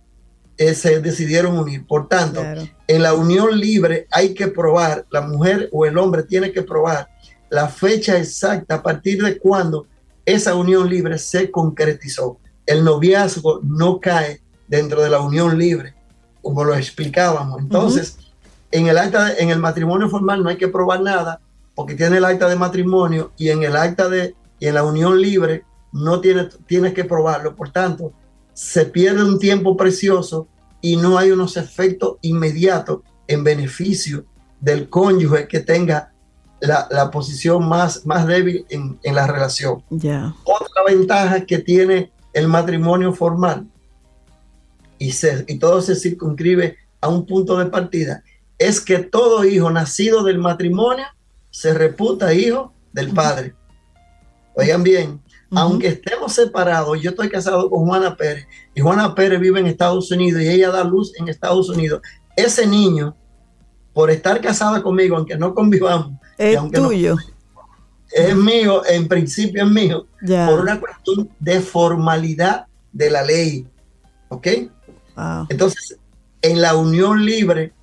eh, se decidieron unir. Por tanto, en la unión libre hay que probar, la mujer o el hombre tiene que probar la fecha exacta a partir de cuando esa unión libre se concretizó. El noviazgo no cae dentro de la unión libre, como lo explicábamos. Entonces, en el acta, en el matrimonio formal no hay que probar nada porque tiene el acta de matrimonio y en el acta de y en la unión libre no tiene, tienes que probarlo. Por tanto, se pierde un tiempo precioso y no hay unos efectos inmediatos en beneficio del cónyuge que tenga la, la posición más, más débil en, en la relación. Ya. Otra ventaja que tiene el matrimonio formal y, se, y todo se circunscribe a un punto de partida es que todo hijo nacido del matrimonio se reputa hijo del padre. Oigan bien, aunque estemos separados, yo estoy casado con Juana Pérez y Juana Pérez vive en Estados Unidos y ella da luz en Estados Unidos. Ese niño, por estar casada conmigo, aunque no convivamos, Es aunque no- tuyo. es mío, en principio es mío, por una cuestión de formalidad de la ley. ¿Ok? Wow. Entonces, en la unión libre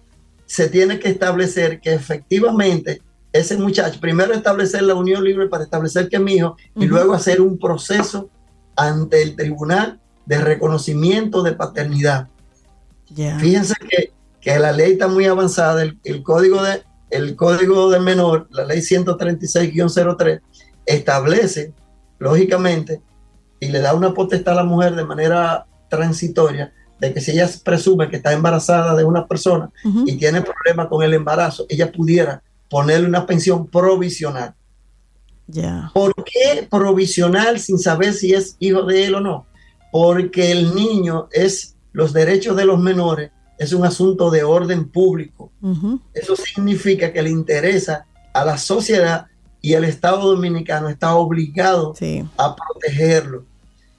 se tiene que establecer que efectivamente ese muchacho, primero establecer la unión libre para establecer que es mi hijo y luego hacer un proceso ante el tribunal de reconocimiento de paternidad. Fíjense que, que la ley está muy avanzada, el, el código de el código del menor, la ley 136-03, establece, lógicamente, y le da una potestad a la mujer de manera transitoria, de que si ella presume que está embarazada de una persona y tiene problemas con el embarazo, ella pudiera ponerle una pensión provisional. Ya. ¿Por qué provisional sin saber si es hijo de él o no? Porque el niño es, los derechos de los menores es un asunto de orden público. Eso significa que le interesa a la sociedad y el Estado dominicano está obligado Sí. a protegerlo.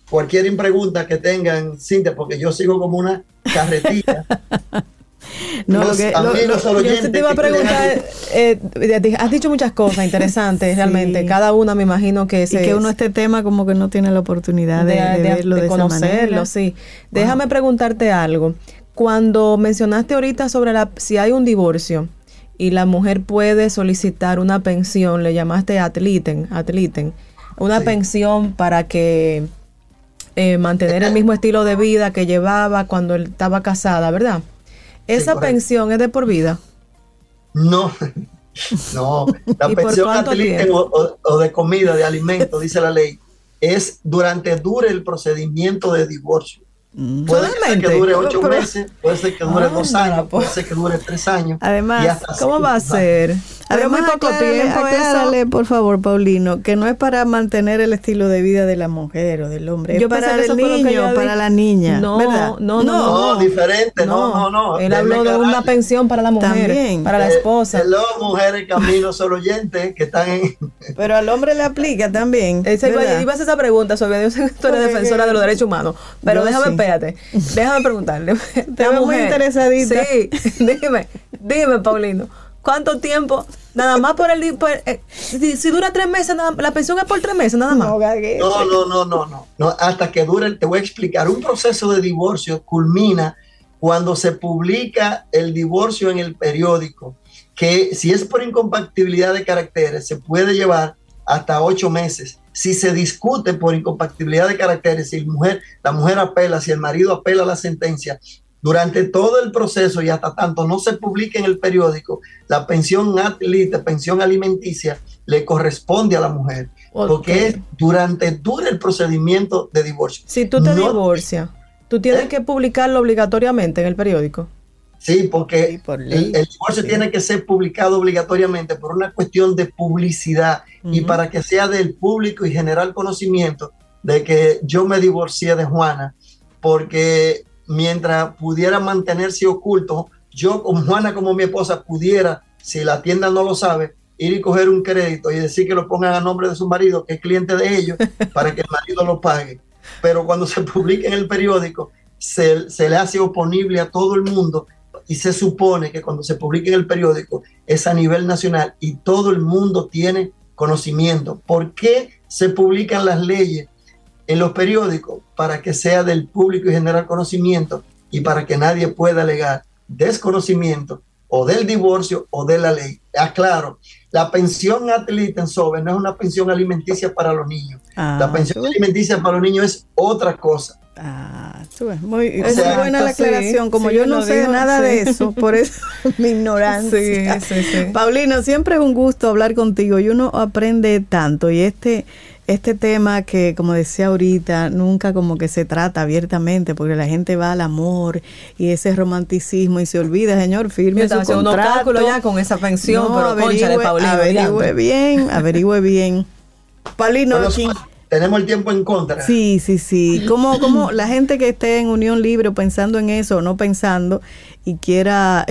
Cualquier pregunta que tengan, Cintia, porque yo sigo como una carretilla. No, Los lo que, amigos lo- Yo te iba a preguntar, eh, eh, has dicho muchas cosas interesantes realmente, cada una me imagino que y se, que uno este tema como que no tiene la oportunidad de, de verlo de, esa conocerlo, sí. Déjame preguntarte algo. Cuando mencionaste ahorita sobre la, si hay un divorcio y la mujer puede solicitar una pensión, le llamaste atliten, atliten, una Sí. pensión para que eh, mantener el mismo estilo de vida que llevaba cuando él estaba casada, ¿verdad? Esa pensión es de por vida. No, no. La ¿Y por pensión o, o- o de comida, de alimento, dice la ley, es durante dure el procedimiento de divorcio. Puede ser que dure ocho Pero- meses, puede ser que dure Ah, dos años, puede ser que dure tres años. Además, ¿Cómo va a ser? Pero Además, muy poco aclárale, tiempo eso. aclárale, por favor, Paulino, que no es para mantener el estilo de vida de la mujer o del hombre, es Yo pensé para el niño, para la niña, No, ¿verdad? no, no, No, diferente, no, no, no. Él habló de una pensión para la mujer, También. para la Eh, esposa. hello, mujeres camino solo oyentes que están en. Pero al hombre le aplica también. Esa iba, a hacer esa pregunta, Sofía. Yo sé que tú eres defensora de los derechos humanos. Pero Yo déjame, sí. Espérate. Déjame preguntarle. Te veo muy interesadita. Sí, dime, dime, Paulino. ¿Cuánto tiempo? Nada más por el. por- eh, si, si dura tres meses, nada- la pensión es por tres meses, nada más. No, no, no, no, no. Hasta que dure, te voy a explicar. Un proceso de divorcio culmina cuando se publica el divorcio en el periódico, que si es por incompatibilidad de caracteres, se puede llevar hasta ocho meses. Si se discute por incompatibilidad de caracteres, si la mujer, la mujer apela, si el marido apela la sentencia, durante todo el proceso y hasta tanto no se publique en el periódico, la pensión atlita, pensión alimenticia, le corresponde a la mujer. Porque es durante dura el procedimiento de divorcio. Si tú te No- divorcias, tú tienes ¿Eh? que publicarlo obligatoriamente en el periódico. Sí, porque Sí, por ley. el, el divorcio tiene que ser publicado obligatoriamente por una cuestión de publicidad y para que sea del público y generar conocimiento de que yo me divorcié de Juana, porque mientras pudiera mantenerse oculto, yo como Juana, como mi esposa, pudiera, si la tienda no lo sabe, ir y coger un crédito y decir que lo pongan a nombre de su marido, que es cliente de ellos, para que el marido lo pague. Pero cuando se publica en el periódico, se, se le hace oponible a todo el mundo y se supone que cuando se publica en el periódico es a nivel nacional y todo el mundo tiene conocimiento. ¿Por qué se publican las leyes en los periódicos? Para que sea del público y generar conocimiento y para que nadie pueda alegar desconocimiento o del divorcio o de la ley. Aclaro, la pensión en no es una pensión alimenticia para los niños. Ah, la pensión sí. alimenticia para los niños es otra cosa. Ah, muy, buena la aclaración. Como yo no sé nada de eso, por eso mi ignorancia. Paulino, siempre es un gusto hablar contigo y uno aprende tanto. Y este, este tema que, como decía ahorita, nunca como que se trata abiertamente, porque la gente va al amor y ese romanticismo y se olvida, señor, firme su contrato. ya con esa pensión, pero averigüe, Paulino, averigüe bien, averigüe bien. Paulino, tenemos el tiempo en contra. Sí, sí, sí. Como, como la gente que esté en unión libre pensando en eso o no pensando y quiera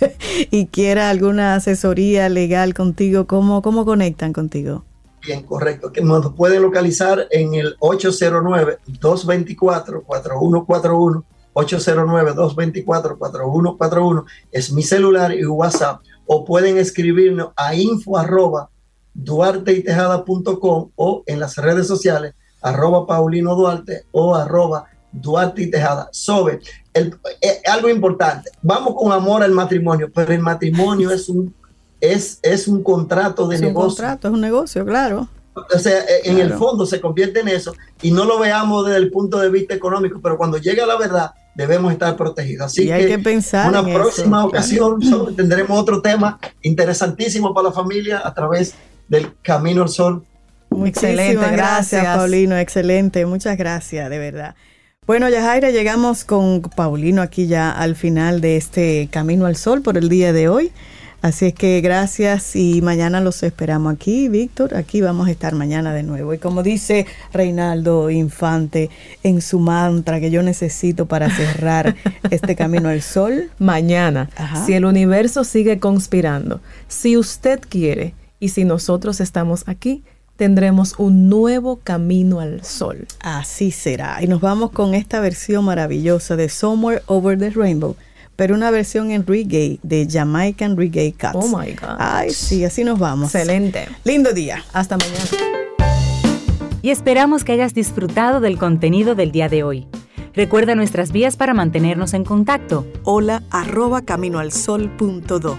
y quiera alguna asesoría legal contigo, ¿cómo, cómo conectan contigo? Bien, correcto. Que nos pueden localizar en el 809-224-4141. 809-224-4141 es mi celular y WhatsApp. O pueden escribirnos a info arroba duarteitejada.com o en las redes sociales arroba Paulino Duarte o arroba Duarte y Tejada. Sobre el, eh, algo importante, vamos con amor al matrimonio, pero el matrimonio es un, es, es un contrato de es negocio. Un contrato, es un negocio, claro. O sea, eh, en el fondo se convierte en eso y no lo veamos desde el punto de vista económico, pero cuando llega la verdad debemos estar protegidos. Así hay que, pensar una próxima ocasión tendremos otro tema interesantísimo para la familia a través del Camino al Sol. excelente, gracias, gracias, Paulino, excelente, muchas gracias, de verdad. Bueno, Yajaira, llegamos con Paulino aquí ya al final de este Camino al Sol por el día de hoy. Así es que gracias y mañana los esperamos aquí, Víctor. Aquí vamos a estar mañana de nuevo. Y como dice Reinaldo Infante en su mantra que yo necesito para cerrar este camino al sol. Mañana, si el universo sigue conspirando, si usted quiere y si nosotros estamos aquí, tendremos un nuevo camino al sol. Así será. Y nos vamos con esta versión maravillosa de Somewhere Over the Rainbow, pero una versión en reggae de Jamaican Reggae Cats. Oh my God. Ay, sí, así nos vamos. Excelente. Lindo día. Hasta mañana. Y esperamos que hayas disfrutado del contenido del día de hoy. Recuerda nuestras vías para mantenernos en contacto. Hola arroba caminoalsol.do.